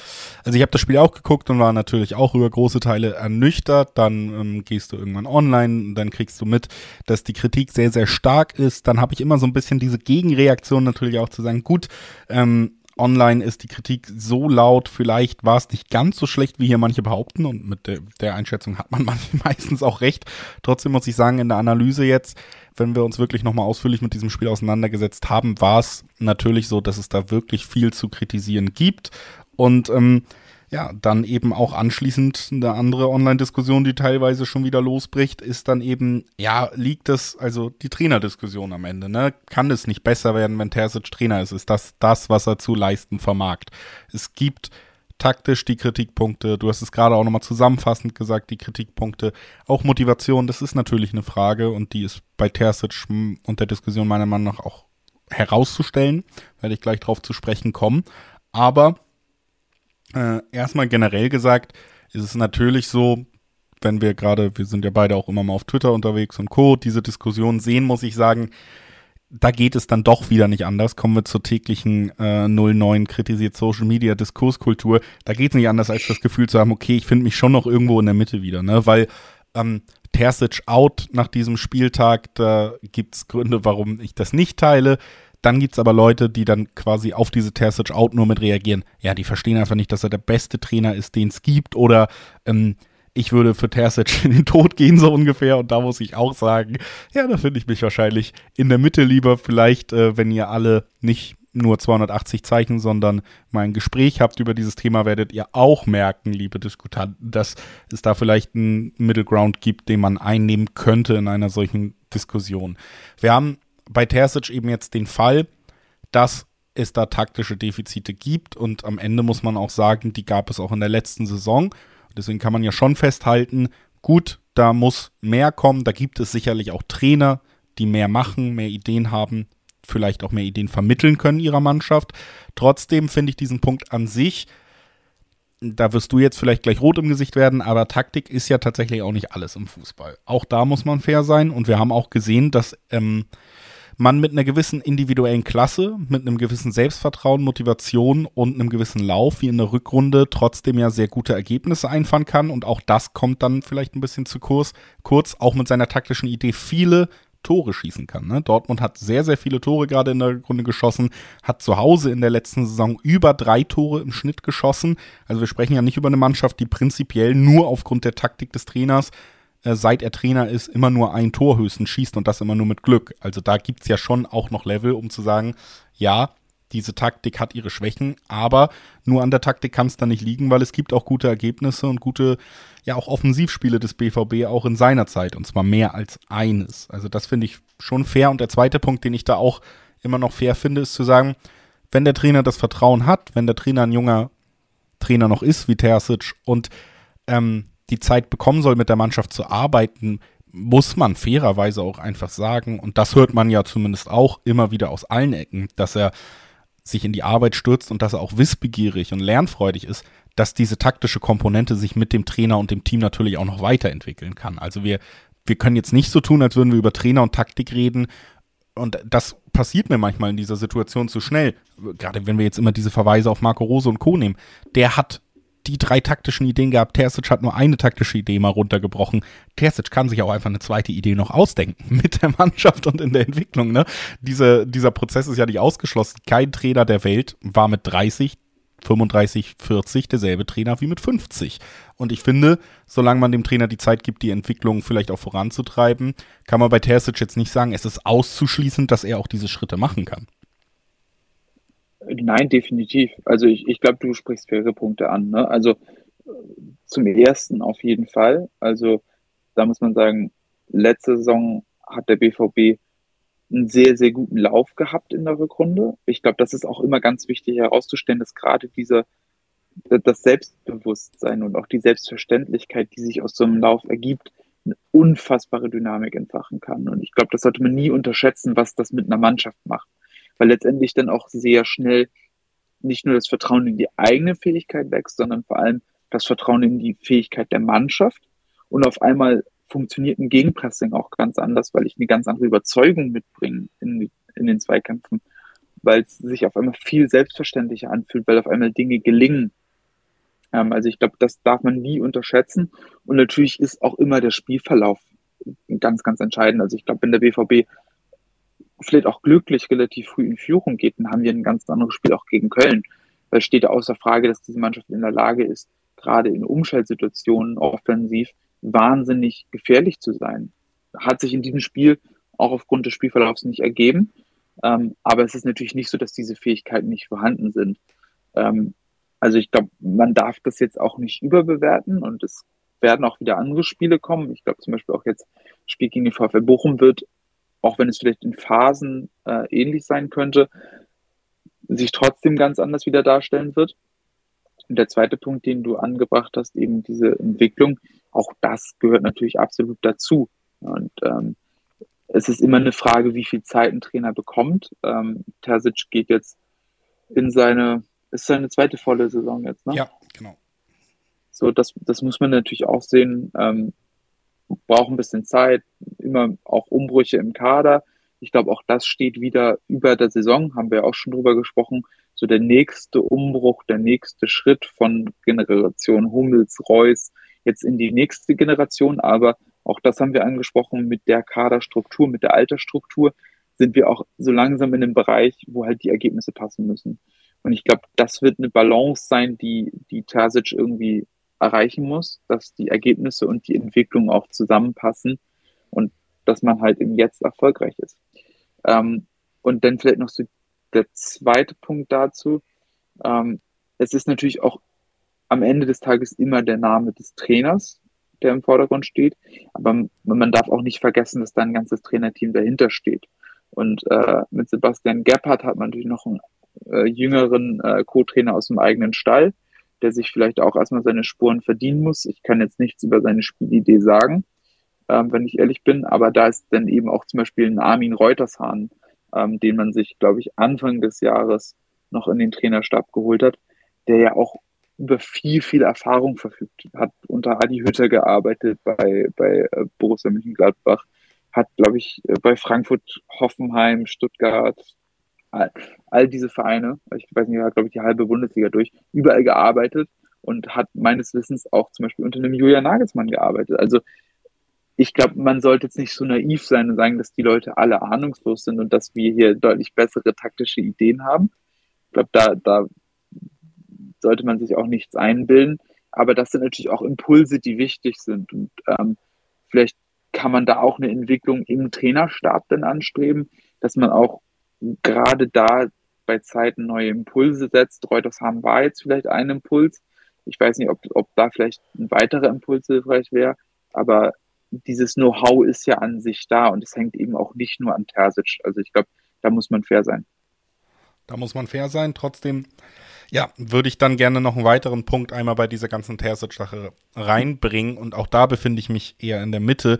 also ich habe das Spiel auch geguckt und war natürlich auch über große Teile ernüchtert. Dann ähm, gehst du irgendwann online, dann kriegst du mit, dass die Kritik sehr, sehr stark ist. Dann habe ich immer so ein bisschen diese Gegenreaktion natürlich auch zu sagen, gut, ähm, online ist die Kritik so laut, vielleicht war es nicht ganz so schlecht, wie hier manche behaupten und mit der, der Einschätzung hat man <laughs> meistens auch recht. Trotzdem muss ich sagen, in der Analyse jetzt, wenn wir uns wirklich nochmal ausführlich mit diesem Spiel auseinandergesetzt haben, war es natürlich so, dass es da wirklich viel zu kritisieren gibt und ähm, ja, dann eben auch anschließend eine andere Online-Diskussion, die teilweise schon wieder losbricht, ist dann eben, ja, liegt es, also die Trainerdiskussion am Ende, ne? Kann es nicht besser werden, wenn Terzic Trainer ist? Ist das das, was er zu leisten vermag? Es gibt taktisch die Kritikpunkte, du hast es gerade auch nochmal zusammenfassend gesagt, die Kritikpunkte, auch Motivation, das ist natürlich eine Frage und die ist bei Terzic und der Diskussion meiner Meinung nach auch herauszustellen, werde ich gleich drauf zu sprechen kommen, aber äh, erstmal generell gesagt, ist es natürlich so, wenn wir gerade, wir sind ja beide auch immer mal auf Twitter unterwegs und Co., diese Diskussion sehen, muss ich sagen, da geht es dann doch wieder nicht anders. Kommen wir zur täglichen äh, 09 kritisiert Social Media Diskurskultur. Da geht es nicht anders, als das Gefühl zu haben, okay, ich finde mich schon noch irgendwo in der Mitte wieder, ne? Weil ähm, Terzic out nach diesem Spieltag, da gibt es Gründe, warum ich das nicht teile. Dann gibt es aber Leute, die dann quasi auf diese Terzic Out nur mit reagieren. Ja, die verstehen einfach nicht, dass er der beste Trainer ist, den es gibt. Oder ähm, ich würde für Terzic <laughs> in den Tod gehen, so ungefähr. Und da muss ich auch sagen, ja, da finde ich mich wahrscheinlich in der Mitte lieber. Vielleicht, äh, wenn ihr alle nicht nur 280 Zeichen, sondern mal ein Gespräch habt über dieses Thema, werdet ihr auch merken, liebe Diskutanten, dass es da vielleicht einen Middle Ground gibt, den man einnehmen könnte in einer solchen Diskussion. Wir haben bei Terzic eben jetzt den Fall, dass es da taktische Defizite gibt und am Ende muss man auch sagen, die gab es auch in der letzten Saison. Deswegen kann man ja schon festhalten, gut, da muss mehr kommen, da gibt es sicherlich auch Trainer, die mehr machen, mehr Ideen haben, vielleicht auch mehr Ideen vermitteln können ihrer Mannschaft. Trotzdem finde ich diesen Punkt an sich, da wirst du jetzt vielleicht gleich rot im Gesicht werden, aber Taktik ist ja tatsächlich auch nicht alles im Fußball. Auch da muss man fair sein und wir haben auch gesehen, dass ähm, man mit einer gewissen individuellen Klasse, mit einem gewissen Selbstvertrauen, Motivation und einem gewissen Lauf wie in der Rückrunde trotzdem ja sehr gute Ergebnisse einfahren kann. Und auch das kommt dann vielleicht ein bisschen zu kurz, kurz auch mit seiner taktischen Idee viele Tore schießen kann. Ne? Dortmund hat sehr, sehr viele Tore gerade in der Rückrunde geschossen, hat zu Hause in der letzten Saison über drei Tore im Schnitt geschossen. Also wir sprechen ja nicht über eine Mannschaft, die prinzipiell nur aufgrund der Taktik des Trainers seit er Trainer ist, immer nur ein Tor höchstens schießt und das immer nur mit Glück. Also da gibt es ja schon auch noch Level, um zu sagen, ja, diese Taktik hat ihre Schwächen, aber nur an der Taktik kann es da nicht liegen, weil es gibt auch gute Ergebnisse und gute, ja auch Offensivspiele des BVB auch in seiner Zeit und zwar mehr als eines. Also das finde ich schon fair und der zweite Punkt, den ich da auch immer noch fair finde, ist zu sagen, wenn der Trainer das Vertrauen hat, wenn der Trainer ein junger Trainer noch ist wie Terzic und ähm, die Zeit bekommen soll, mit der Mannschaft zu arbeiten, muss man fairerweise auch einfach sagen, und das hört man ja zumindest auch immer wieder aus allen Ecken, dass er sich in die Arbeit stürzt und dass er auch wissbegierig und lernfreudig ist, dass diese taktische Komponente sich mit dem Trainer und dem Team natürlich auch noch weiterentwickeln kann. Also wir, wir können jetzt nicht so tun, als würden wir über Trainer und Taktik reden. Und das passiert mir manchmal in dieser Situation zu schnell. Gerade wenn wir jetzt immer diese Verweise auf Marco Rose und Co. nehmen. Der hat die drei taktischen Ideen gehabt. Terzic hat nur eine taktische Idee mal runtergebrochen. Terzic kann sich auch einfach eine zweite Idee noch ausdenken <laughs> mit der Mannschaft und in der Entwicklung. Ne? Diese, dieser Prozess ist ja nicht ausgeschlossen. Kein Trainer der Welt war mit 30, 35, 40 derselbe Trainer wie mit 50. Und ich finde, solange man dem Trainer die Zeit gibt, die Entwicklung vielleicht auch voranzutreiben, kann man bei Terzic jetzt nicht sagen, es ist auszuschließend, dass er auch diese Schritte machen kann. Nein, definitiv. Also ich, ich glaube, du sprichst faire Punkte an. Ne? Also zum ersten auf jeden Fall. Also da muss man sagen, letzte Saison hat der BVB einen sehr, sehr guten Lauf gehabt in der Rückrunde. Ich glaube, das ist auch immer ganz wichtig herauszustellen, dass gerade dieser das Selbstbewusstsein und auch die Selbstverständlichkeit, die sich aus so einem Lauf ergibt, eine unfassbare Dynamik entfachen kann. Und ich glaube, das sollte man nie unterschätzen, was das mit einer Mannschaft macht weil letztendlich dann auch sehr schnell nicht nur das Vertrauen in die eigene Fähigkeit wächst, sondern vor allem das Vertrauen in die Fähigkeit der Mannschaft. Und auf einmal funktioniert ein Gegenpressing auch ganz anders, weil ich eine ganz andere Überzeugung mitbringe in, in den Zweikämpfen, weil es sich auf einmal viel selbstverständlicher anfühlt, weil auf einmal Dinge gelingen. Ähm, also ich glaube, das darf man nie unterschätzen. Und natürlich ist auch immer der Spielverlauf ganz, ganz entscheidend. Also ich glaube, wenn der BVB vielleicht auch glücklich relativ früh in Führung geht, dann haben wir ein ganz anderes Spiel auch gegen Köln. Weil steht außer Frage, dass diese Mannschaft in der Lage ist, gerade in Umschaltsituationen offensiv wahnsinnig gefährlich zu sein. Hat sich in diesem Spiel auch aufgrund des Spielverlaufs nicht ergeben. Ähm, aber es ist natürlich nicht so, dass diese Fähigkeiten nicht vorhanden sind. Ähm, also ich glaube, man darf das jetzt auch nicht überbewerten und es werden auch wieder andere Spiele kommen. Ich glaube zum Beispiel auch jetzt Spiel gegen den VfL Bochum wird auch wenn es vielleicht in Phasen äh, ähnlich sein könnte, sich trotzdem ganz anders wieder darstellen wird. Und der zweite Punkt, den du angebracht hast, eben diese Entwicklung, auch das gehört natürlich absolut dazu. Und ähm, es ist immer eine Frage, wie viel Zeit ein Trainer bekommt. Ähm, Terzic geht jetzt in seine, ist seine zweite volle Saison jetzt, ne? Ja, genau. So, das, das muss man natürlich auch sehen. Ähm, braucht ein bisschen Zeit, immer auch Umbrüche im Kader. Ich glaube, auch das steht wieder über der Saison, haben wir auch schon drüber gesprochen. So der nächste Umbruch, der nächste Schritt von Generation Hummels, Reus jetzt in die nächste Generation. Aber auch das haben wir angesprochen mit der Kaderstruktur, mit der Altersstruktur sind wir auch so langsam in einem Bereich, wo halt die Ergebnisse passen müssen. Und ich glaube, das wird eine Balance sein, die, die Terzic irgendwie erreichen muss, dass die Ergebnisse und die Entwicklung auch zusammenpassen und dass man halt im Jetzt erfolgreich ist. Ähm, und dann vielleicht noch so der zweite Punkt dazu. Ähm, es ist natürlich auch am Ende des Tages immer der Name des Trainers, der im Vordergrund steht. Aber man darf auch nicht vergessen, dass da ein ganzes Trainerteam dahinter steht. Und äh, mit Sebastian Gebhardt hat man natürlich noch einen äh, jüngeren äh, Co-Trainer aus dem eigenen Stall, der sich vielleicht auch erstmal seine Spuren verdienen muss. Ich kann jetzt nichts über seine Spielidee sagen, ähm, wenn ich ehrlich bin, aber da ist dann eben auch zum Beispiel ein Armin Reutershahn, ähm, den man sich, glaube ich, Anfang des Jahres noch in den Trainerstab geholt hat, der ja auch über viel, viel Erfahrung verfügt, hat unter Adi Hütter gearbeitet bei, bei äh, Borussia Mönchengladbach, hat, glaube ich, bei Frankfurt, Hoffenheim, Stuttgart, all, all diese Vereine, ich weiß nicht, hat, glaube ich, die halbe Bundesliga durch, überall gearbeitet und hat meines Wissens auch zum Beispiel unter einem Julian Nagelsmann gearbeitet. Also ich glaube, man sollte jetzt nicht so naiv sein und sagen, dass die Leute alle ahnungslos sind und dass wir hier deutlich bessere taktische Ideen haben. Ich glaube, da, da sollte man sich auch nichts einbilden. Aber das sind natürlich auch Impulse, die wichtig sind. Und ähm, vielleicht kann man da auch eine Entwicklung im Trainerstab dann anstreben, dass man auch gerade da bei Zeiten neue Impulse setzt. Reutershagen war jetzt vielleicht ein Impuls. Ich weiß nicht, ob, ob da vielleicht ein weiterer Impuls hilfreich wäre, aber dieses Know-how ist ja an sich da und es hängt eben auch nicht nur an Terzic. Also ich glaube, da muss man fair sein. Da muss man fair sein. Trotzdem, ja, würde ich dann gerne noch einen weiteren Punkt einmal bei dieser ganzen Terzic-Sache reinbringen. Und auch da befinde ich mich eher in der Mitte.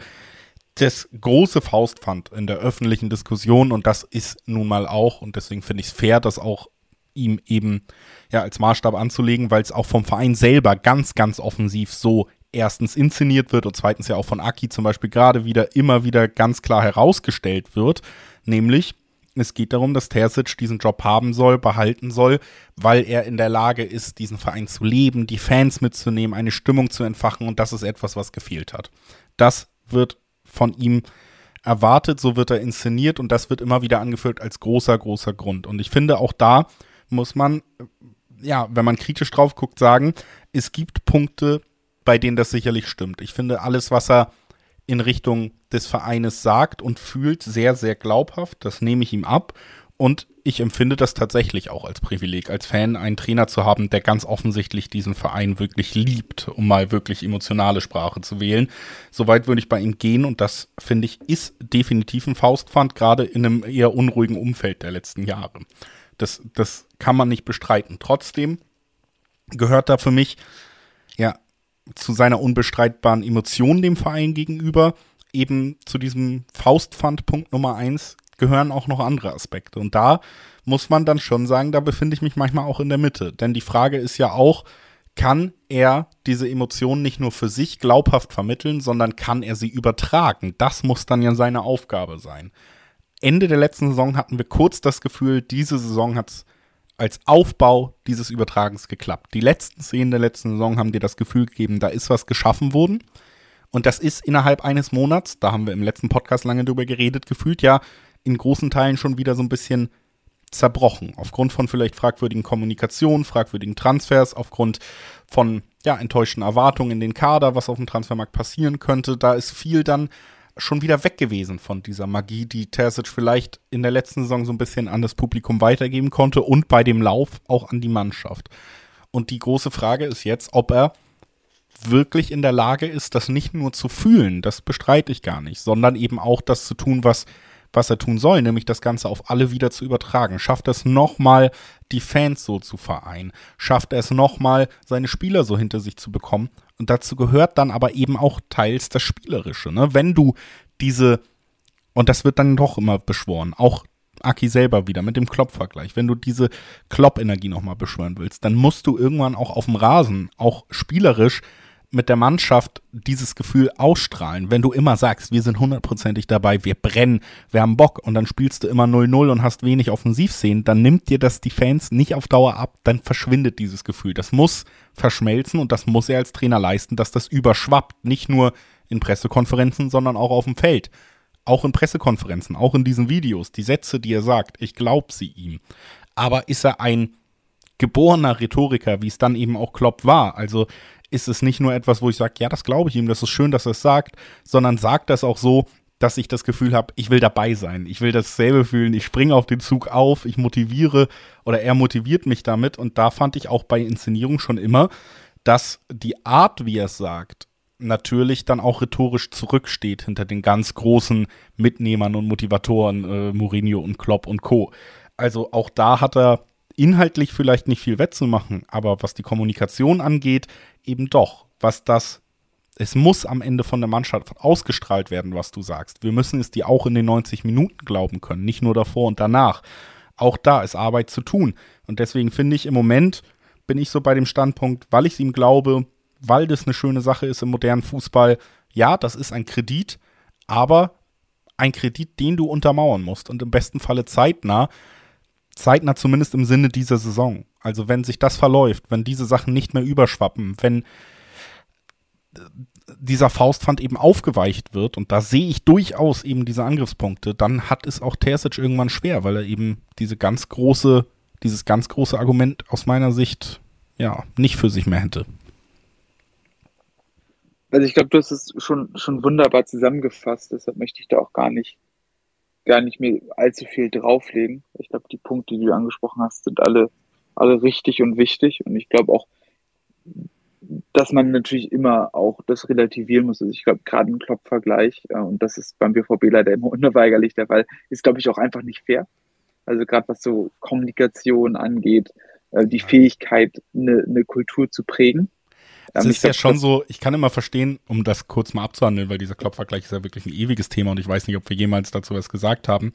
Das große Faustpfand in der öffentlichen Diskussion, und das ist nun mal auch, und deswegen finde ich es fair, das auch ihm eben ja als Maßstab anzulegen, weil es auch vom Verein selber ganz, ganz offensiv so erstens inszeniert wird und zweitens ja auch von Aki zum Beispiel gerade wieder immer wieder ganz klar herausgestellt wird, nämlich es geht darum, dass Terzic diesen Job haben soll, behalten soll, weil er in der Lage ist, diesen Verein zu leben, die Fans mitzunehmen, eine Stimmung zu entfachen und das ist etwas, was gefehlt hat. Das wird von ihm erwartet, so wird er inszeniert und das wird immer wieder angeführt als großer, großer Grund. Und ich finde, auch da muss man, ja, wenn man kritisch drauf guckt, sagen, es gibt Punkte, bei denen das sicherlich stimmt. Ich finde alles, was er in Richtung des Vereines sagt und fühlt, sehr, sehr glaubhaft. Das nehme ich ihm ab. Und ich empfinde das tatsächlich auch als Privileg, als Fan einen Trainer zu haben, der ganz offensichtlich diesen Verein wirklich liebt, um mal wirklich emotionale Sprache zu wählen. Soweit würde ich bei ihm gehen und das, finde ich, ist definitiv ein Faustpfand, gerade in einem eher unruhigen Umfeld der letzten Jahre. Das, das kann man nicht bestreiten. Trotzdem gehört da für mich, ja, zu seiner unbestreitbaren Emotion dem Verein gegenüber, eben zu diesem Faustpfand Punkt Nummer eins gehören auch noch andere Aspekte. Und da muss man dann schon sagen, da befinde ich mich manchmal auch in der Mitte. Denn die Frage ist ja auch, kann er diese Emotionen nicht nur für sich glaubhaft vermitteln, sondern kann er sie übertragen? Das muss dann ja seine Aufgabe sein. Ende der letzten Saison hatten wir kurz das Gefühl, diese Saison hat es als Aufbau dieses Übertragens geklappt. Die letzten Szenen der letzten Saison haben dir das Gefühl gegeben, da ist was geschaffen worden. Und das ist innerhalb eines Monats, da haben wir im letzten Podcast lange drüber geredet, gefühlt ja in großen Teilen schon wieder so ein bisschen zerbrochen. Aufgrund von vielleicht fragwürdigen Kommunikation, fragwürdigen Transfers, aufgrund von ja, enttäuschten Erwartungen in den Kader, was auf dem Transfermarkt passieren könnte. Da ist viel dann schon wieder weg gewesen von dieser Magie, die Terzic vielleicht in der letzten Saison so ein bisschen an das Publikum weitergeben konnte und bei dem Lauf auch an die Mannschaft. Und die große Frage ist jetzt, ob er wirklich in der Lage ist, das nicht nur zu fühlen, das bestreite ich gar nicht, sondern eben auch das zu tun, was, was er tun soll, nämlich das Ganze auf alle wieder zu übertragen. Schafft es nochmal, die Fans so zu vereinen? Schafft es nochmal, seine Spieler so hinter sich zu bekommen? Und dazu gehört dann aber eben auch teils das Spielerische. Ne? Wenn du diese, und das wird dann doch immer beschworen, auch Aki selber wieder mit dem Klopp-Vergleich. Wenn du diese Klopp-Energie nochmal beschwören willst, dann musst du irgendwann auch auf dem Rasen, auch spielerisch, mit der Mannschaft dieses Gefühl ausstrahlen. Wenn du immer sagst, wir sind hundertprozentig dabei, wir brennen, wir haben Bock und dann spielst du immer 0-0 und hast wenig Offensivszenen, dann nimmt dir das die Fans nicht auf Dauer ab, dann verschwindet dieses Gefühl. Das muss verschmelzen und das muss er als Trainer leisten, dass das überschwappt. Nicht nur in Pressekonferenzen, sondern auch auf dem Feld. Auch in Pressekonferenzen, auch in diesen Videos. Die Sätze, die er sagt, ich glaube sie ihm. Aber ist er ein geborener Rhetoriker, wie es dann eben auch Klopp war? Also ist es nicht nur etwas, wo ich sage, ja, das glaube ich ihm, das ist schön, dass er es sagt, sondern sagt das auch so, dass ich das Gefühl habe, ich will dabei sein, ich will dasselbe fühlen, ich springe auf den Zug auf, ich motiviere oder er motiviert mich damit. Und da fand ich auch bei Inszenierung schon immer, dass die Art, wie er es sagt, natürlich dann auch rhetorisch zurücksteht hinter den ganz großen Mitnehmern und Motivatoren, äh, Mourinho und Klopp und Co. Also auch da hat er inhaltlich vielleicht nicht viel wettzumachen, aber was die Kommunikation angeht, eben doch. Was das, es muss am Ende von der Mannschaft ausgestrahlt werden, was du sagst. Wir müssen es dir auch in den 90 Minuten glauben können, nicht nur davor und danach. Auch da ist Arbeit zu tun. Und deswegen finde ich im Moment, bin ich so bei dem Standpunkt, weil ich es ihm glaube, weil das eine schöne Sache ist im modernen Fußball. Ja, das ist ein Kredit, aber ein Kredit, den du untermauern musst und im besten Falle zeitnah, zeitnah zumindest im Sinne dieser Saison. Also wenn sich das verläuft, wenn diese Sachen nicht mehr überschwappen, wenn dieser Faustpfand eben aufgeweicht wird und da sehe ich durchaus eben diese Angriffspunkte, dann hat es auch Terzic irgendwann schwer, weil er eben diese ganz große, dieses ganz große Argument aus meiner Sicht ja nicht für sich mehr hätte. Also ich glaube, du hast es schon, schon wunderbar zusammengefasst, deshalb möchte ich da auch gar nicht, gar nicht mehr allzu viel drauflegen. Ich glaube, die Punkte, die du angesprochen hast, sind alle, alle richtig und wichtig. Und ich glaube auch, dass man natürlich immer auch das relativieren muss. Also ich glaube, gerade ein Klopp-Vergleich, äh, und das ist beim BVB leider immer <laughs> unweigerlich der Fall, ist, glaube ich, auch einfach nicht fair. Also gerade was so Kommunikation angeht, äh, die Fähigkeit, eine, eine Kultur zu prägen. Es ähm, ist glaub, ja schon so, ich kann immer verstehen, um das kurz mal abzuhandeln, weil dieser Klopp-Vergleich ist ja wirklich ein ewiges Thema und ich weiß nicht, ob wir jemals dazu was gesagt haben.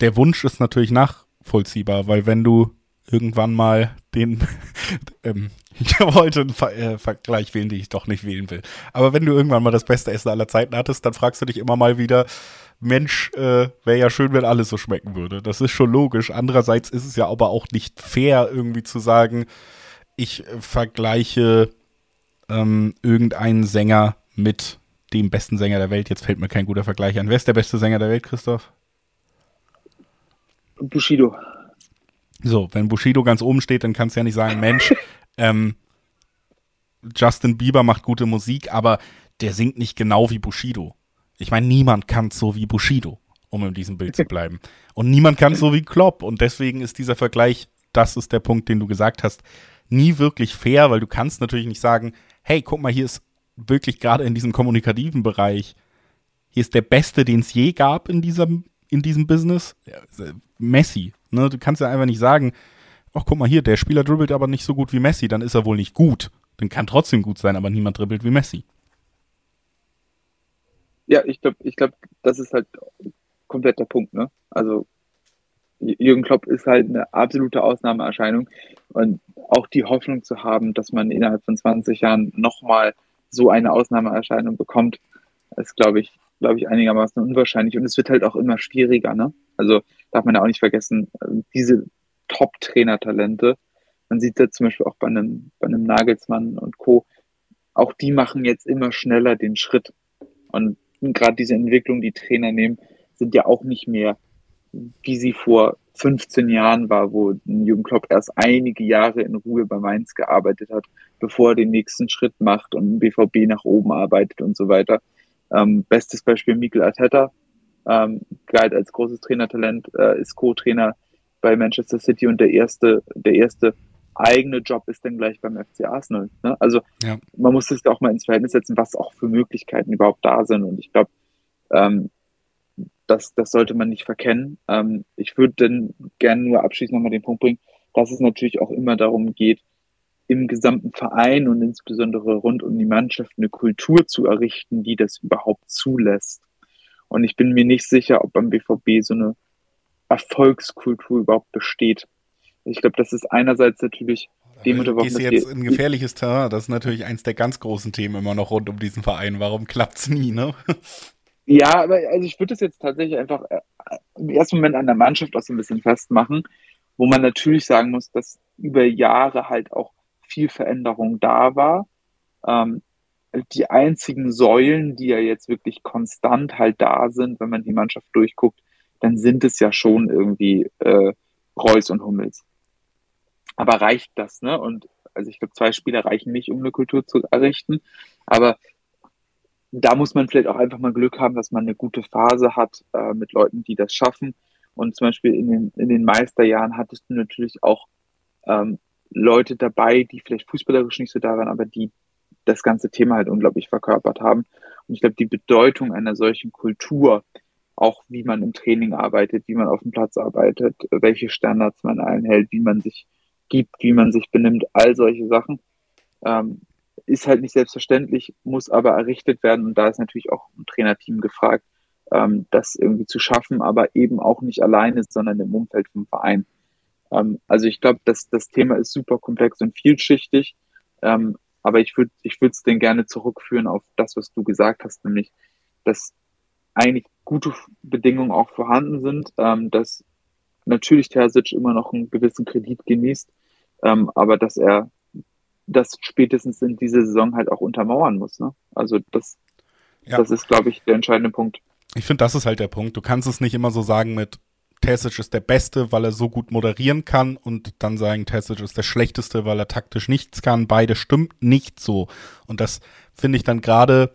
Der Wunsch ist natürlich nachvollziehbar, weil wenn du irgendwann mal den, <laughs> ähm, ich wollte einen Ver äh, Vergleich wählen, den ich doch nicht wählen will. Aber wenn du irgendwann mal das beste Essen aller Zeiten hattest, dann fragst du dich immer mal wieder, Mensch, äh, wäre ja schön, wenn alles so schmecken würde. Das ist schon logisch. Andererseits ist es ja aber auch nicht fair, irgendwie zu sagen, ich äh, vergleiche ähm, irgendeinen Sänger mit dem besten Sänger der Welt. Jetzt fällt mir kein guter Vergleich an. Wer ist der beste Sänger der Welt, Christoph? Bushido. So, wenn Bushido ganz oben steht, dann kannst du ja nicht sagen, Mensch, <laughs> ähm, Justin Bieber macht gute Musik, aber der singt nicht genau wie Bushido. Ich meine, niemand kann so wie Bushido, um in diesem Bild zu bleiben. Und niemand kann so wie Klopp. Und deswegen ist dieser Vergleich, das ist der Punkt, den du gesagt hast, nie wirklich fair, weil du kannst natürlich nicht sagen, hey, guck mal, hier ist wirklich gerade in diesem kommunikativen Bereich, hier ist der Beste, den es je gab in diesem, in diesem Business. Messi. Ne? Du kannst ja einfach nicht sagen, ach guck mal hier, der Spieler dribbelt aber nicht so gut wie Messi, dann ist er wohl nicht gut. Dann kann trotzdem gut sein, aber niemand dribbelt wie Messi. Ja, ich glaube, ich glaube, das ist halt komplett der Punkt, ne? Also Jürgen Klopp ist halt eine absolute Ausnahmeerscheinung und auch die Hoffnung zu haben, dass man innerhalb von 20 Jahren nochmal so eine Ausnahmeerscheinung bekommt, ist, glaube ich, glaube ich, einigermaßen unwahrscheinlich. Und es wird halt auch immer schwieriger, ne? Also darf man ja auch nicht vergessen, diese Top-Trainer-Talente, man sieht ja zum Beispiel auch bei einem, bei einem Nagelsmann und Co., auch die machen jetzt immer schneller den Schritt. Und gerade diese Entwicklung, die Trainer nehmen, sind ja auch nicht mehr, wie sie vor 15 Jahren war, wo Jürgen Klopp erst einige Jahre in Ruhe bei Mainz gearbeitet hat, bevor er den nächsten Schritt macht und im BVB nach oben arbeitet und so weiter. Ähm, bestes Beispiel Mikel Arteta, ähm, galt als großes Trainertalent, äh, ist Co-Trainer bei Manchester City und der erste, der erste eigene Job ist dann gleich beim FC Arsenal. Ne? Also ja. man muss das auch mal ins Verhältnis setzen, was auch für Möglichkeiten überhaupt da sind. Und ich glaube, ähm, das, das sollte man nicht verkennen. Ähm, ich würde dann gerne nur abschließend nochmal den Punkt bringen, dass es natürlich auch immer darum geht, im gesamten Verein und insbesondere rund um die Mannschaft eine Kultur zu errichten, die das überhaupt zulässt. Und ich bin mir nicht sicher, ob beim BVB so eine Erfolgskultur überhaupt besteht. Ich glaube, das ist einerseits natürlich dem unterworfen. Gehst jetzt in gefährliches Terrain? Das ist natürlich eins der ganz großen Themen immer noch rund um diesen Verein. Warum klappt es nie, ne? Ja, aber also ich würde es jetzt tatsächlich einfach äh, im ersten Moment an der Mannschaft auch so ein bisschen festmachen, wo man natürlich sagen muss, dass über Jahre halt auch viel Veränderung da war. Ähm, die einzigen Säulen, die ja jetzt wirklich konstant halt da sind, wenn man die Mannschaft durchguckt, dann sind es ja schon irgendwie äh, Reus und Hummels. Aber reicht das, ne? Und also ich glaube, zwei Spieler reichen nicht, um eine Kultur zu errichten. Aber da muss man vielleicht auch einfach mal Glück haben, dass man eine gute Phase hat äh, mit Leuten, die das schaffen. Und zum Beispiel in den, in den Meisterjahren hattest du natürlich auch ähm, Leute dabei, die vielleicht fußballerisch nicht so da waren, aber die das ganze Thema halt unglaublich verkörpert haben. Und ich glaube, die Bedeutung einer solchen Kultur, auch wie man im Training arbeitet, wie man auf dem Platz arbeitet, welche Standards man einhält, wie man sich gibt, wie man sich benimmt, all solche Sachen, ähm, ist halt nicht selbstverständlich, muss aber errichtet werden. Und da ist natürlich auch ein Trainerteam gefragt, ähm, das irgendwie zu schaffen, aber eben auch nicht alleine, sondern im Umfeld vom Verein. Ähm, also ich glaube, dass das Thema ist super komplex und vielschichtig. Ähm, aber ich würde ich würde es gerne zurückführen auf das, was du gesagt hast, nämlich, dass eigentlich gute Bedingungen auch vorhanden sind, ähm, dass natürlich Terzic immer noch einen gewissen Kredit genießt, ähm, aber dass er das spätestens in dieser Saison halt auch untermauern muss. Ne? Also das, ja. das ist, glaube ich, der entscheidende Punkt. Ich finde, das ist halt der Punkt. Du kannst es nicht immer so sagen mit Tessic ist der Beste, weil er so gut moderieren kann und dann sagen, Tessic ist der Schlechteste, weil er taktisch nichts kann. Beide stimmt nicht so. Und das finde ich dann gerade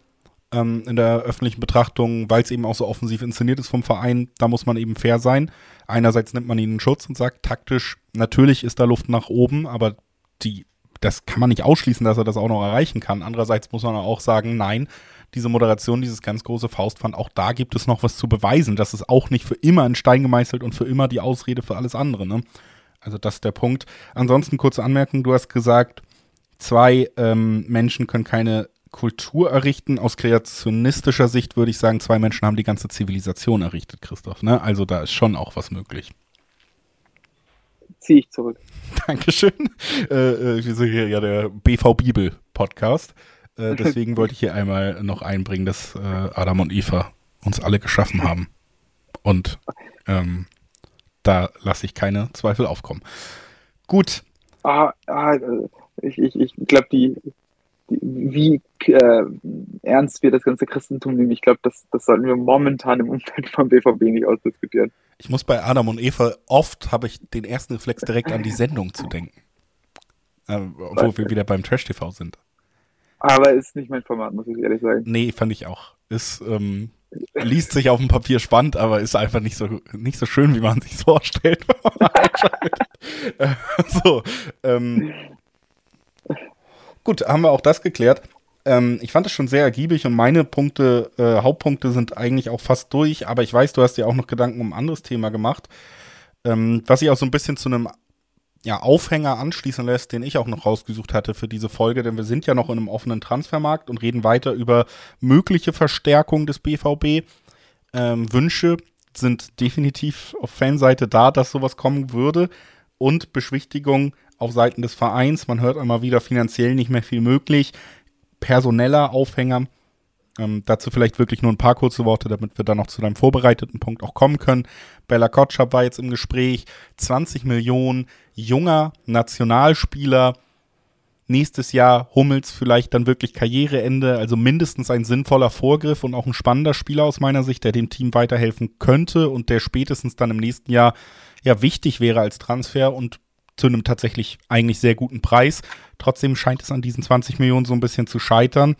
ähm, in der öffentlichen Betrachtung, weil es eben auch so offensiv inszeniert ist vom Verein, da muss man eben fair sein. Einerseits nimmt man ihn in Schutz und sagt, taktisch, natürlich ist da Luft nach oben, aber die, das kann man nicht ausschließen, dass er das auch noch erreichen kann. Andererseits muss man auch sagen, nein, diese Moderation, dieses ganz große Faustpfand, auch da gibt es noch was zu beweisen. Das ist auch nicht für immer in Stein gemeißelt und für immer die Ausrede für alles andere. Ne? Also das ist der Punkt. Ansonsten kurze Anmerkung, du hast gesagt, zwei ähm, Menschen können keine Kultur errichten. Aus kreationistischer Sicht würde ich sagen, zwei Menschen haben die ganze Zivilisation errichtet, Christoph. Ne? Also da ist schon auch was möglich. Ziehe ich zurück. <laughs> Dankeschön. Äh, äh wir sind hier ja der BV Bibel Podcast. Äh, <laughs> deswegen wollte ich hier einmal noch einbringen, dass äh, Adam und Eva uns alle geschaffen <laughs> haben. Und ähm, da lasse ich keine Zweifel aufkommen. Gut. Ah, ah, ich ich, ich glaube, die, wie äh, ernst wir das ganze Christentum nehmen, ich glaube, das, das sollten wir momentan im Umfeld vom BVB nicht ausdiskutieren. Ich muss bei Adam und Eva oft habe ich den ersten Reflex direkt an die Sendung zu denken. Äh, wo wir wieder beim Trash TV sind. Aber ist nicht mein Format, muss ich ehrlich sagen. Nee, fand ich auch. Ist, ähm, liest sich auf dem Papier spannend, aber ist einfach nicht so, nicht so schön, wie man sich vorstellt, <laughs> so, ähm, gut, haben wir auch das geklärt. Ähm, ich fand es schon sehr ergiebig und meine Punkte, äh, Hauptpunkte sind eigentlich auch fast durch, aber ich weiß, du hast dir auch noch Gedanken um ein anderes Thema gemacht, ähm, was ich auch so ein bisschen zu einem ja, Aufhänger anschließen lässt, den ich auch noch rausgesucht hatte für diese Folge, denn wir sind ja noch in einem offenen Transfermarkt und reden weiter über mögliche Verstärkung des BVB. Ähm, Wünsche sind definitiv auf Fanseite da, dass sowas kommen würde und Beschwichtigung auf Seiten des Vereins. Man hört immer wieder finanziell nicht mehr viel möglich. Personeller Aufhänger ähm, dazu vielleicht wirklich nur ein paar kurze Worte, damit wir dann noch zu deinem vorbereiteten Punkt auch kommen können. Bella Kotschap war jetzt im Gespräch. 20 Millionen junger Nationalspieler. Nächstes Jahr Hummels vielleicht dann wirklich Karriereende, also mindestens ein sinnvoller Vorgriff und auch ein spannender Spieler aus meiner Sicht, der dem Team weiterhelfen könnte und der spätestens dann im nächsten Jahr ja wichtig wäre als Transfer und zu einem tatsächlich eigentlich sehr guten Preis. Trotzdem scheint es an diesen 20 Millionen so ein bisschen zu scheitern.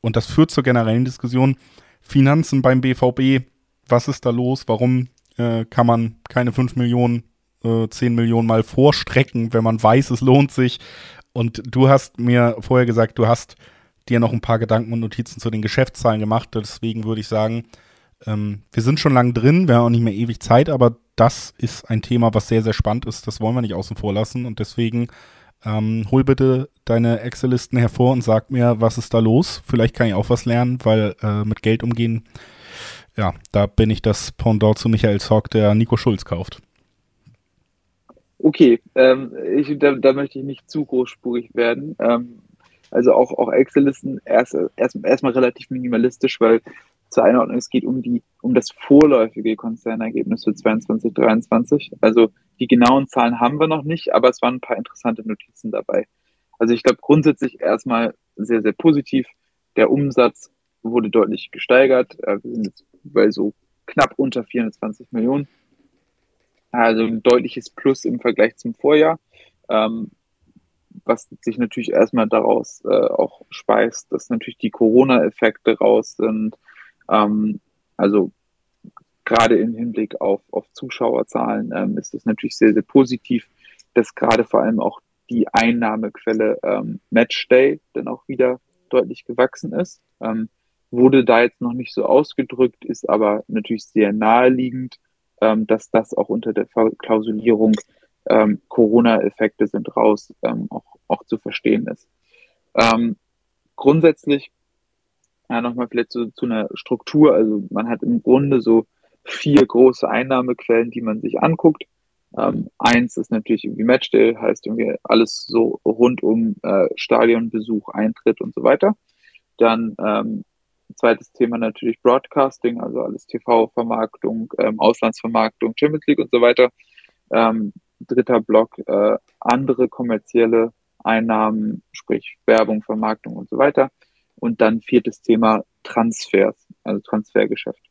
Und das führt zur generellen Diskussion. Finanzen beim BVB, was ist da los? Warum äh, kann man keine 5 Millionen, äh, 10 Millionen mal vorstrecken, wenn man weiß, es lohnt sich? Und du hast mir vorher gesagt, du hast dir noch ein paar Gedanken und Notizen zu den Geschäftszahlen gemacht. Deswegen würde ich sagen, ähm, wir sind schon lang drin, wir haben auch nicht mehr ewig Zeit, aber das ist ein Thema, was sehr, sehr spannend ist. Das wollen wir nicht außen vor lassen. Und deswegen ähm, hol bitte deine Excel-Listen hervor und sag mir, was ist da los. Vielleicht kann ich auch was lernen, weil äh, mit Geld umgehen, ja, da bin ich das Pendant zu Michael Zorg, der Nico Schulz kauft. Okay, ähm, ich, da, da, möchte ich nicht zu großspurig werden. Ähm, also auch, auch Excel-Listen erst, erst, erstmal relativ minimalistisch, weil zur Einordnung, es geht um die, um das vorläufige Konzernergebnis für 22, 23. Also die genauen Zahlen haben wir noch nicht, aber es waren ein paar interessante Notizen dabei. Also ich glaube grundsätzlich erstmal sehr, sehr positiv. Der Umsatz wurde deutlich gesteigert. Äh, wir sind jetzt bei so knapp unter 420 Millionen. Also ein deutliches Plus im Vergleich zum Vorjahr, ähm, was sich natürlich erstmal daraus äh, auch speist, dass natürlich die Corona-Effekte raus sind, ähm, also gerade im Hinblick auf, auf Zuschauerzahlen ähm, ist es natürlich sehr, sehr positiv, dass gerade vor allem auch die Einnahmequelle ähm, Matchday dann auch wieder deutlich gewachsen ist. Ähm, wurde da jetzt noch nicht so ausgedrückt, ist aber natürlich sehr naheliegend, ähm, dass das auch unter der Klausulierung ähm, Corona-Effekte sind raus ähm, auch, auch zu verstehen ist. Ähm, grundsätzlich ja, nochmal vielleicht zu, zu einer Struktur. Also man hat im Grunde so vier große Einnahmequellen, die man sich anguckt. Ähm, eins ist natürlich irgendwie Matchday, heißt irgendwie alles so rund um äh, Stadionbesuch, Eintritt und so weiter. Dann ähm, zweites Thema natürlich Broadcasting, also alles TV-Vermarktung, ähm, Auslandsvermarktung, Champions League und so weiter. Ähm, dritter Block äh, andere kommerzielle Einnahmen, sprich Werbung, Vermarktung und so weiter. Und dann viertes Thema Transfers, also Transfergeschäft.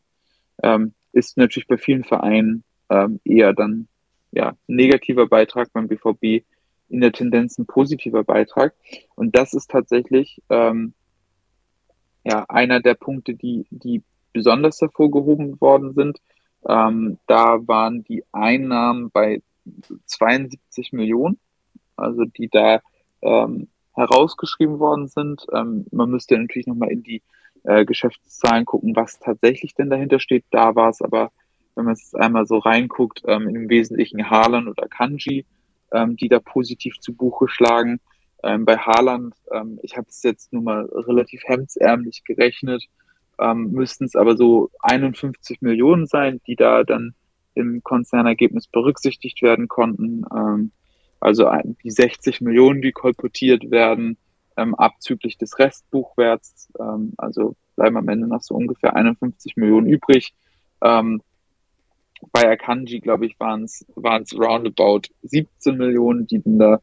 Ähm, ist natürlich bei vielen Vereinen ähm, eher dann ja negativer Beitrag beim BVB in der Tendenz ein positiver Beitrag. Und das ist tatsächlich ähm, ja einer der Punkte, die, die besonders hervorgehoben worden sind. Ähm, da waren die Einnahmen bei 72 Millionen, also die da ähm, herausgeschrieben worden sind. Ähm, man müsste natürlich nochmal in die äh, Geschäftszahlen gucken, was tatsächlich denn dahinter steht. Da war es aber, wenn man es einmal so reinguckt, ähm, im Wesentlichen Haaland oder Kanji, ähm, die da positiv zu Buche schlagen. Ähm, bei Haaland, ähm, ich habe es jetzt nur mal relativ hemdsärmlich gerechnet, ähm, müssten es aber so 51 Millionen sein, die da dann im Konzernergebnis berücksichtigt werden konnten. Also die 60 Millionen, die kolportiert werden, ähm, abzüglich des Restbuchwerts. Ähm, also bleiben am Ende noch so ungefähr 51 Millionen übrig. Ähm, bei Akanji, glaube ich, waren es roundabout 17 Millionen, die dann da,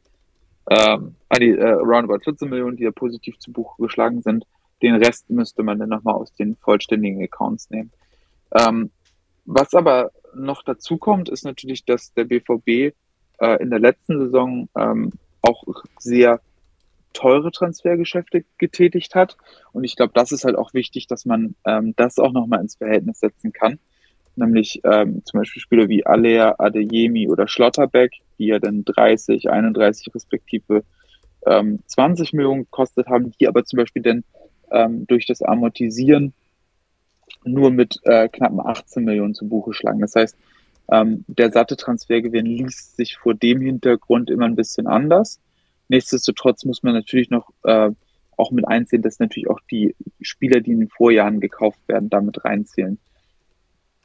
ähm, ah, die, äh, roundabout 14 Millionen, die da positiv zu Buche geschlagen sind. Den Rest müsste man dann nochmal aus den vollständigen Accounts nehmen. Ähm, was aber noch dazu kommt, ist natürlich, dass der BVB äh, in der letzten Saison ähm, auch sehr teure Transfergeschäfte getätigt hat. Und ich glaube, das ist halt auch wichtig, dass man ähm, das auch nochmal ins Verhältnis setzen kann. Nämlich ähm, zum Beispiel Spieler wie Alea, Adeyemi oder Schlotterbeck, die ja dann 30, 31 respektive ähm, 20 Millionen gekostet haben, die aber zum Beispiel dann ähm, durch das Amortisieren nur mit äh, knappen 18 Millionen zu Buche schlagen. Das heißt, ähm, der satte Transfergewinn liest sich vor dem Hintergrund immer ein bisschen anders. Nichtsdestotrotz muss man natürlich noch äh, auch mit einsehen, dass natürlich auch die Spieler, die in den Vorjahren gekauft werden, damit reinzählen.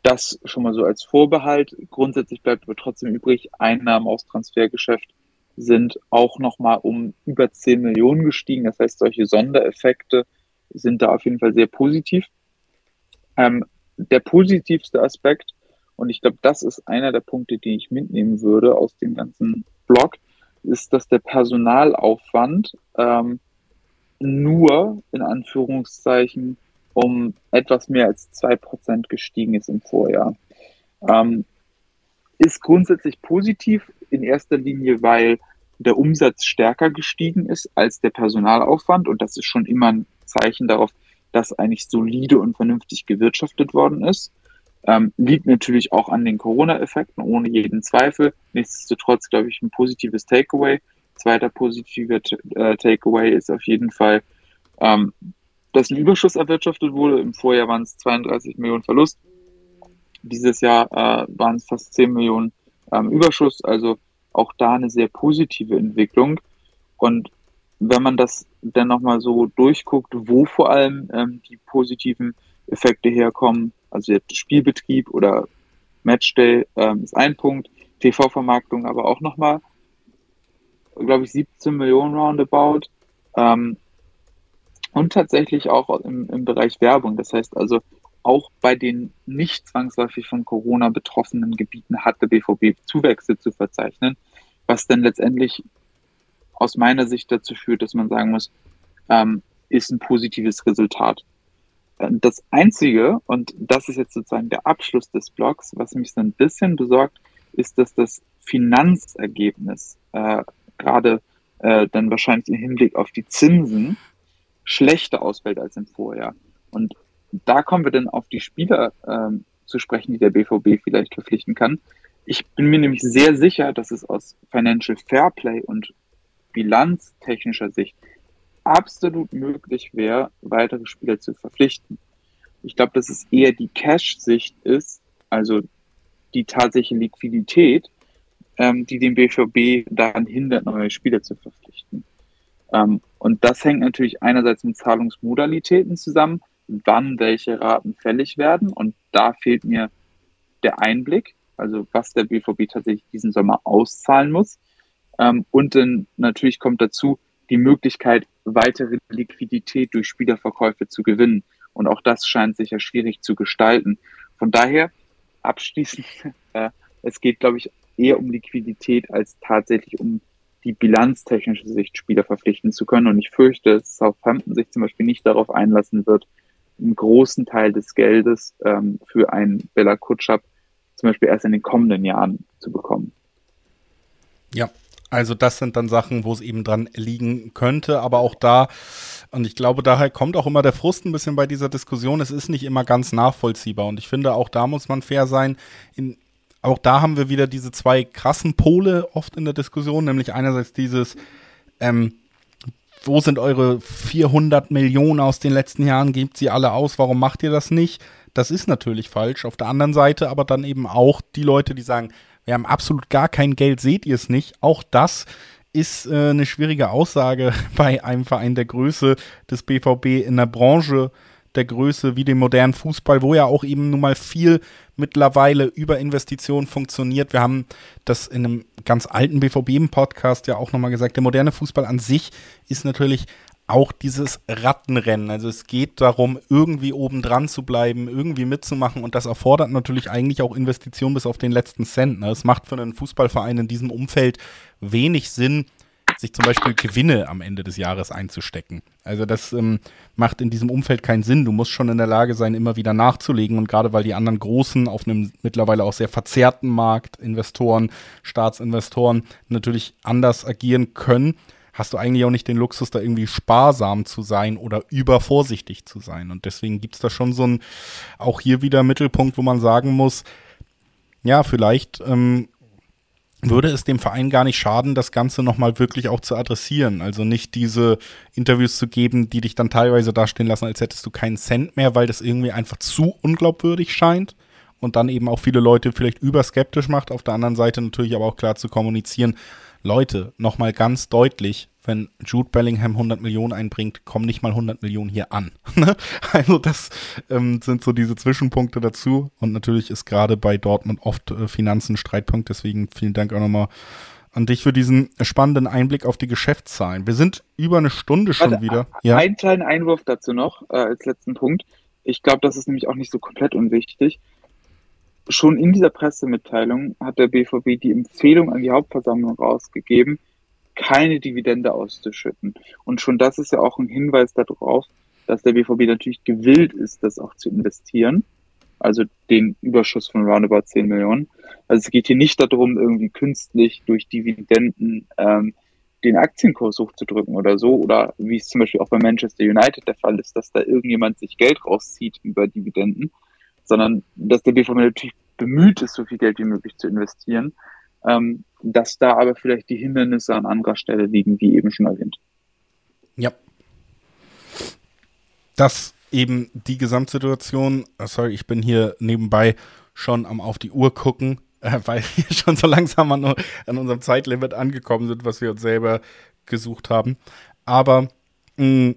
Das schon mal so als Vorbehalt. Grundsätzlich bleibt aber trotzdem übrig, Einnahmen aus Transfergeschäft sind auch nochmal um über 10 Millionen gestiegen. Das heißt, solche Sondereffekte sind da auf jeden Fall sehr positiv. Ähm, der positivste Aspekt, und ich glaube, das ist einer der Punkte, die ich mitnehmen würde aus dem ganzen Blog, ist, dass der Personalaufwand ähm, nur in Anführungszeichen um etwas mehr als zwei Prozent gestiegen ist im Vorjahr. Ähm, ist grundsätzlich positiv in erster Linie, weil der Umsatz stärker gestiegen ist als der Personalaufwand und das ist schon immer ein Zeichen darauf, dass eigentlich solide und vernünftig gewirtschaftet worden ist. Ähm, liegt natürlich auch an den Corona-Effekten, ohne jeden Zweifel. Nichtsdestotrotz, glaube ich, ein positives Takeaway. Zweiter positiver äh, Takeaway ist auf jeden Fall, ähm, dass ein Überschuss erwirtschaftet wurde. Im Vorjahr waren es 32 Millionen Verlust. Dieses Jahr äh, waren es fast 10 Millionen ähm, Überschuss. Also auch da eine sehr positive Entwicklung. Und wenn man das dann nochmal so durchguckt, wo vor allem ähm, die positiven Effekte herkommen, also Spielbetrieb oder Matchday ähm, ist ein Punkt, TV-Vermarktung aber auch nochmal, glaube ich, 17 Millionen roundabout. Ähm, und tatsächlich auch im, im Bereich Werbung. Das heißt also, auch bei den nicht zwangsläufig von Corona betroffenen Gebieten hat der BVB Zuwächse zu verzeichnen, was dann letztendlich aus meiner Sicht dazu führt, dass man sagen muss, ähm, ist ein positives Resultat. Das Einzige, und das ist jetzt sozusagen der Abschluss des Blogs, was mich so ein bisschen besorgt, ist, dass das Finanzergebnis äh, gerade äh, dann wahrscheinlich im Hinblick auf die Zinsen schlechter ausfällt als im Vorjahr. Und da kommen wir dann auf die Spieler ähm, zu sprechen, die der BVB vielleicht verpflichten kann. Ich bin mir nämlich sehr sicher, dass es aus Financial Fairplay und bilanztechnischer Sicht absolut möglich wäre, weitere Spieler zu verpflichten. Ich glaube, dass es eher die Cash-Sicht ist, also die tatsächliche Liquidität, ähm, die den BVB daran hindert, neue Spieler zu verpflichten. Ähm, und das hängt natürlich einerseits mit Zahlungsmodalitäten zusammen, wann welche Raten fällig werden. Und da fehlt mir der Einblick, also was der BVB tatsächlich diesen Sommer auszahlen muss. Ähm, und dann natürlich kommt dazu die Möglichkeit, weitere Liquidität durch Spielerverkäufe zu gewinnen. Und auch das scheint sich ja schwierig zu gestalten. Von daher abschließend, <laughs> äh, es geht, glaube ich, eher um Liquidität als tatsächlich um die bilanztechnische Sicht Spieler verpflichten zu können. Und ich fürchte, dass Southampton sich zum Beispiel nicht darauf einlassen wird, einen großen Teil des Geldes ähm, für einen Bella Kutschab zum Beispiel erst in den kommenden Jahren zu bekommen. Ja, also das sind dann Sachen, wo es eben dran liegen könnte, aber auch da, und ich glaube, daher kommt auch immer der Frust ein bisschen bei dieser Diskussion, es ist nicht immer ganz nachvollziehbar und ich finde, auch da muss man fair sein. In, auch da haben wir wieder diese zwei krassen Pole oft in der Diskussion, nämlich einerseits dieses, ähm, wo sind eure 400 Millionen aus den letzten Jahren, gebt sie alle aus, warum macht ihr das nicht? Das ist natürlich falsch. Auf der anderen Seite aber dann eben auch die Leute, die sagen, wir haben absolut gar kein Geld, seht ihr es nicht. Auch das ist äh, eine schwierige Aussage <laughs> bei einem Verein der Größe des BVB in der Branche der Größe wie dem modernen Fußball, wo ja auch eben nun mal viel mittlerweile über Investitionen funktioniert. Wir haben das in einem ganz alten BVB-Podcast ja auch nochmal gesagt. Der moderne Fußball an sich ist natürlich auch dieses Rattenrennen. Also es geht darum, irgendwie oben dran zu bleiben, irgendwie mitzumachen und das erfordert natürlich eigentlich auch Investitionen bis auf den letzten Cent. Ne? Es macht für einen Fußballverein in diesem Umfeld wenig Sinn, sich zum Beispiel Gewinne am Ende des Jahres einzustecken. Also das ähm, macht in diesem Umfeld keinen Sinn. Du musst schon in der Lage sein, immer wieder nachzulegen und gerade weil die anderen Großen auf einem mittlerweile auch sehr verzerrten Markt, Investoren, Staatsinvestoren natürlich anders agieren können, hast du eigentlich auch nicht den Luxus, da irgendwie sparsam zu sein oder übervorsichtig zu sein. Und deswegen gibt es da schon so ein, auch hier wieder Mittelpunkt, wo man sagen muss, ja, vielleicht ähm, würde es dem Verein gar nicht schaden, das Ganze nochmal wirklich auch zu adressieren. Also nicht diese Interviews zu geben, die dich dann teilweise dastehen lassen, als hättest du keinen Cent mehr, weil das irgendwie einfach zu unglaubwürdig scheint und dann eben auch viele Leute vielleicht überskeptisch macht. Auf der anderen Seite natürlich aber auch klar zu kommunizieren, Leute, nochmal ganz deutlich, wenn Jude Bellingham 100 Millionen einbringt, kommen nicht mal 100 Millionen hier an. <laughs> Ne? also das ähm, sind so diese Zwischenpunkte dazu. Und natürlich ist gerade bei Dortmund oft äh, Finanzen Streitpunkt. Deswegen vielen Dank auch nochmal an dich für diesen spannenden Einblick auf die Geschäftszahlen. Wir sind über eine Stunde schon Warte, wieder. Ja. Einen kleinen Einwurf dazu noch äh, als letzten Punkt. Ich glaube, das ist nämlich auch nicht so komplett unwichtig. Schon in dieser Pressemitteilung hat der BVB die Empfehlung an die Hauptversammlung rausgegeben, keine Dividende auszuschütten. Und schon das ist ja auch ein Hinweis darauf, dass der BVB natürlich gewillt ist, das auch zu investieren. Also den Überschuss von roundabout 10 Millionen. Also es geht hier nicht darum, irgendwie künstlich durch Dividenden ähm, den Aktienkurs hochzudrücken oder so. Oder wie es zum Beispiel auch bei Manchester United der Fall ist, dass da irgendjemand sich Geld rauszieht über Dividenden, sondern dass der BVB natürlich bemüht ist, so viel Geld wie möglich zu investieren ähm, dass da aber vielleicht die Hindernisse an anderer Stelle liegen, wie eben schon erwähnt. Ja. Das eben die Gesamtsituation, äh, sorry, ich bin hier nebenbei schon am auf die Uhr gucken, <laughs> äh, weil wir schon so langsam an, an, unserem Zeitlimit angekommen sind, was wir uns selber gesucht haben. Aber mh, mm,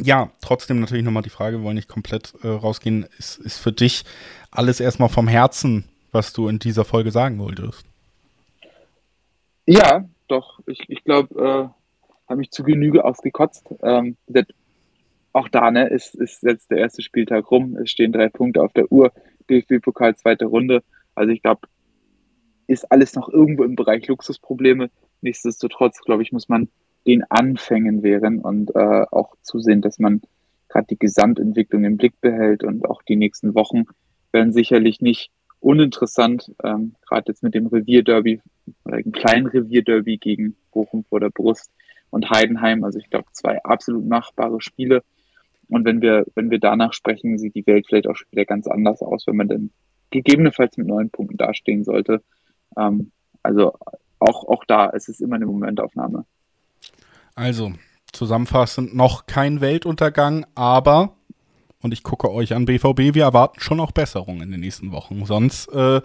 ja, trotzdem natürlich nochmal die Frage, wir wollen nicht komplett äh, rausgehen, ist, ist für dich alles erstmal vom Herzen, was du in dieser Folge sagen wolltest? Ja, doch. Ich, ich glaube, äh, habe mich zu Genüge ausgekotzt. Ähm, auch da ne, ist, ist jetzt der erste Spieltag rum. Es stehen drei Punkte auf der Uhr. DFB-Pokal zweite Runde. Also ich glaube, ist alles noch irgendwo im Bereich Luxusprobleme. Nichtsdestotrotz, glaube ich, muss man den Anfängen wehren und äh, auch zusehen, dass man gerade die Gesamtentwicklung im Blick behält und auch die nächsten Wochen werden sicherlich nicht uninteressant, ähm, gerade jetzt mit dem Revierderby oder dem kleinen Revierderby gegen Bochum vor der Brust und Heidenheim. Also ich glaube, zwei absolut machbare Spiele. Und wenn wir, wenn wir danach sprechen, sieht die Welt vielleicht auch schon wieder ganz anders aus, wenn man dann gegebenenfalls mit neun Punkten dastehen sollte. Ähm, also auch, auch da es immer eine Momentaufnahme. Also, zusammenfassend noch kein Weltuntergang, aber und ich gucke euch an BVB, wir erwarten schon auch Besserung in den nächsten Wochen. Sonst äh,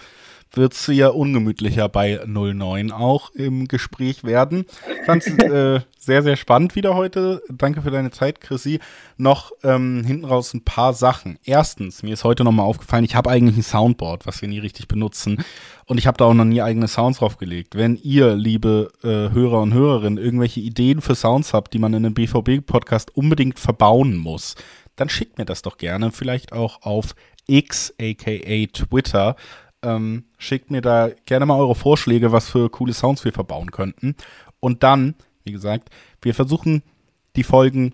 wird es ja ungemütlicher bei 09 auch im Gespräch werden. Fand <laughs> äh, sehr, sehr spannend wieder heute. Danke für deine Zeit, Chrissy. Noch ähm, hinten raus ein paar Sachen. Erstens, mir ist heute nochmal aufgefallen, ich habe eigentlich ein Soundboard, was wir nie richtig benutzen. Und ich habe da auch noch nie eigene Sounds draufgelegt. Wenn ihr, liebe äh, Hörer und Hörerinnen, irgendwelche Ideen für Sounds habt, die man in einem BVB-Podcast unbedingt verbauen muss, dann schickt mir das doch gerne. Vielleicht auch auf X, aka Twitter. Ähm, schickt mir da gerne mal eure Vorschläge, was für coole Sounds wir verbauen könnten. Und dann, wie gesagt, wir versuchen die Folgen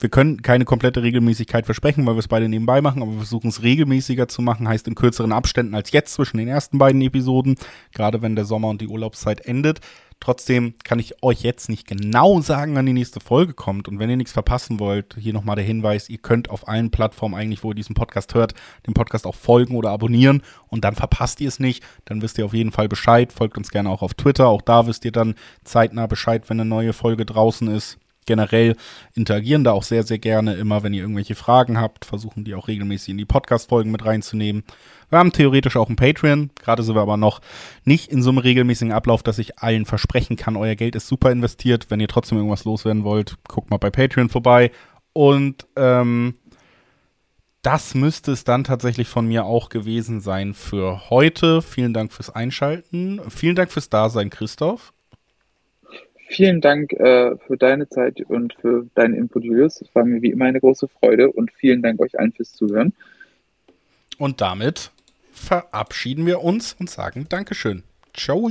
wir können keine komplette Regelmäßigkeit versprechen, weil wir es beide nebenbei machen, aber wir versuchen es regelmäßiger zu machen, heißt in kürzeren Abständen als jetzt zwischen den ersten beiden Episoden, gerade wenn der Sommer und die Urlaubszeit endet. Trotzdem kann ich euch jetzt nicht genau sagen, wann die nächste Folge kommt. Und wenn ihr nichts verpassen wollt, hier nochmal der Hinweis, ihr könnt auf allen Plattformen eigentlich, wo ihr diesen Podcast hört, dem Podcast auch folgen oder abonnieren und dann verpasst ihr es nicht. Dann wisst ihr auf jeden Fall Bescheid. Folgt uns gerne auch auf Twitter. Auch da wisst ihr dann zeitnah Bescheid, wenn eine neue Folge draußen ist generell interagieren da auch sehr, sehr gerne immer, wenn ihr irgendwelche Fragen habt, versuchen die auch regelmäßig in die Podcast-Folgen mit reinzunehmen. Wir haben theoretisch auch ein Patreon, gerade sind wir aber noch nicht in so einem regelmäßigen Ablauf, dass ich allen versprechen kann, euer Geld ist super investiert. Wenn ihr trotzdem irgendwas loswerden wollt, guckt mal bei Patreon vorbei. Und ähm, das müsste es dann tatsächlich von mir auch gewesen sein für heute. Vielen Dank fürs Einschalten. Vielen Dank fürs Dasein, Christoph. Vielen Dank äh, für deine Zeit und für deinen Input, Julius. Es war mir wie immer eine große Freude und vielen Dank euch allen fürs Zuhören. Und damit verabschieden wir uns und sagen Dankeschön. Ciao.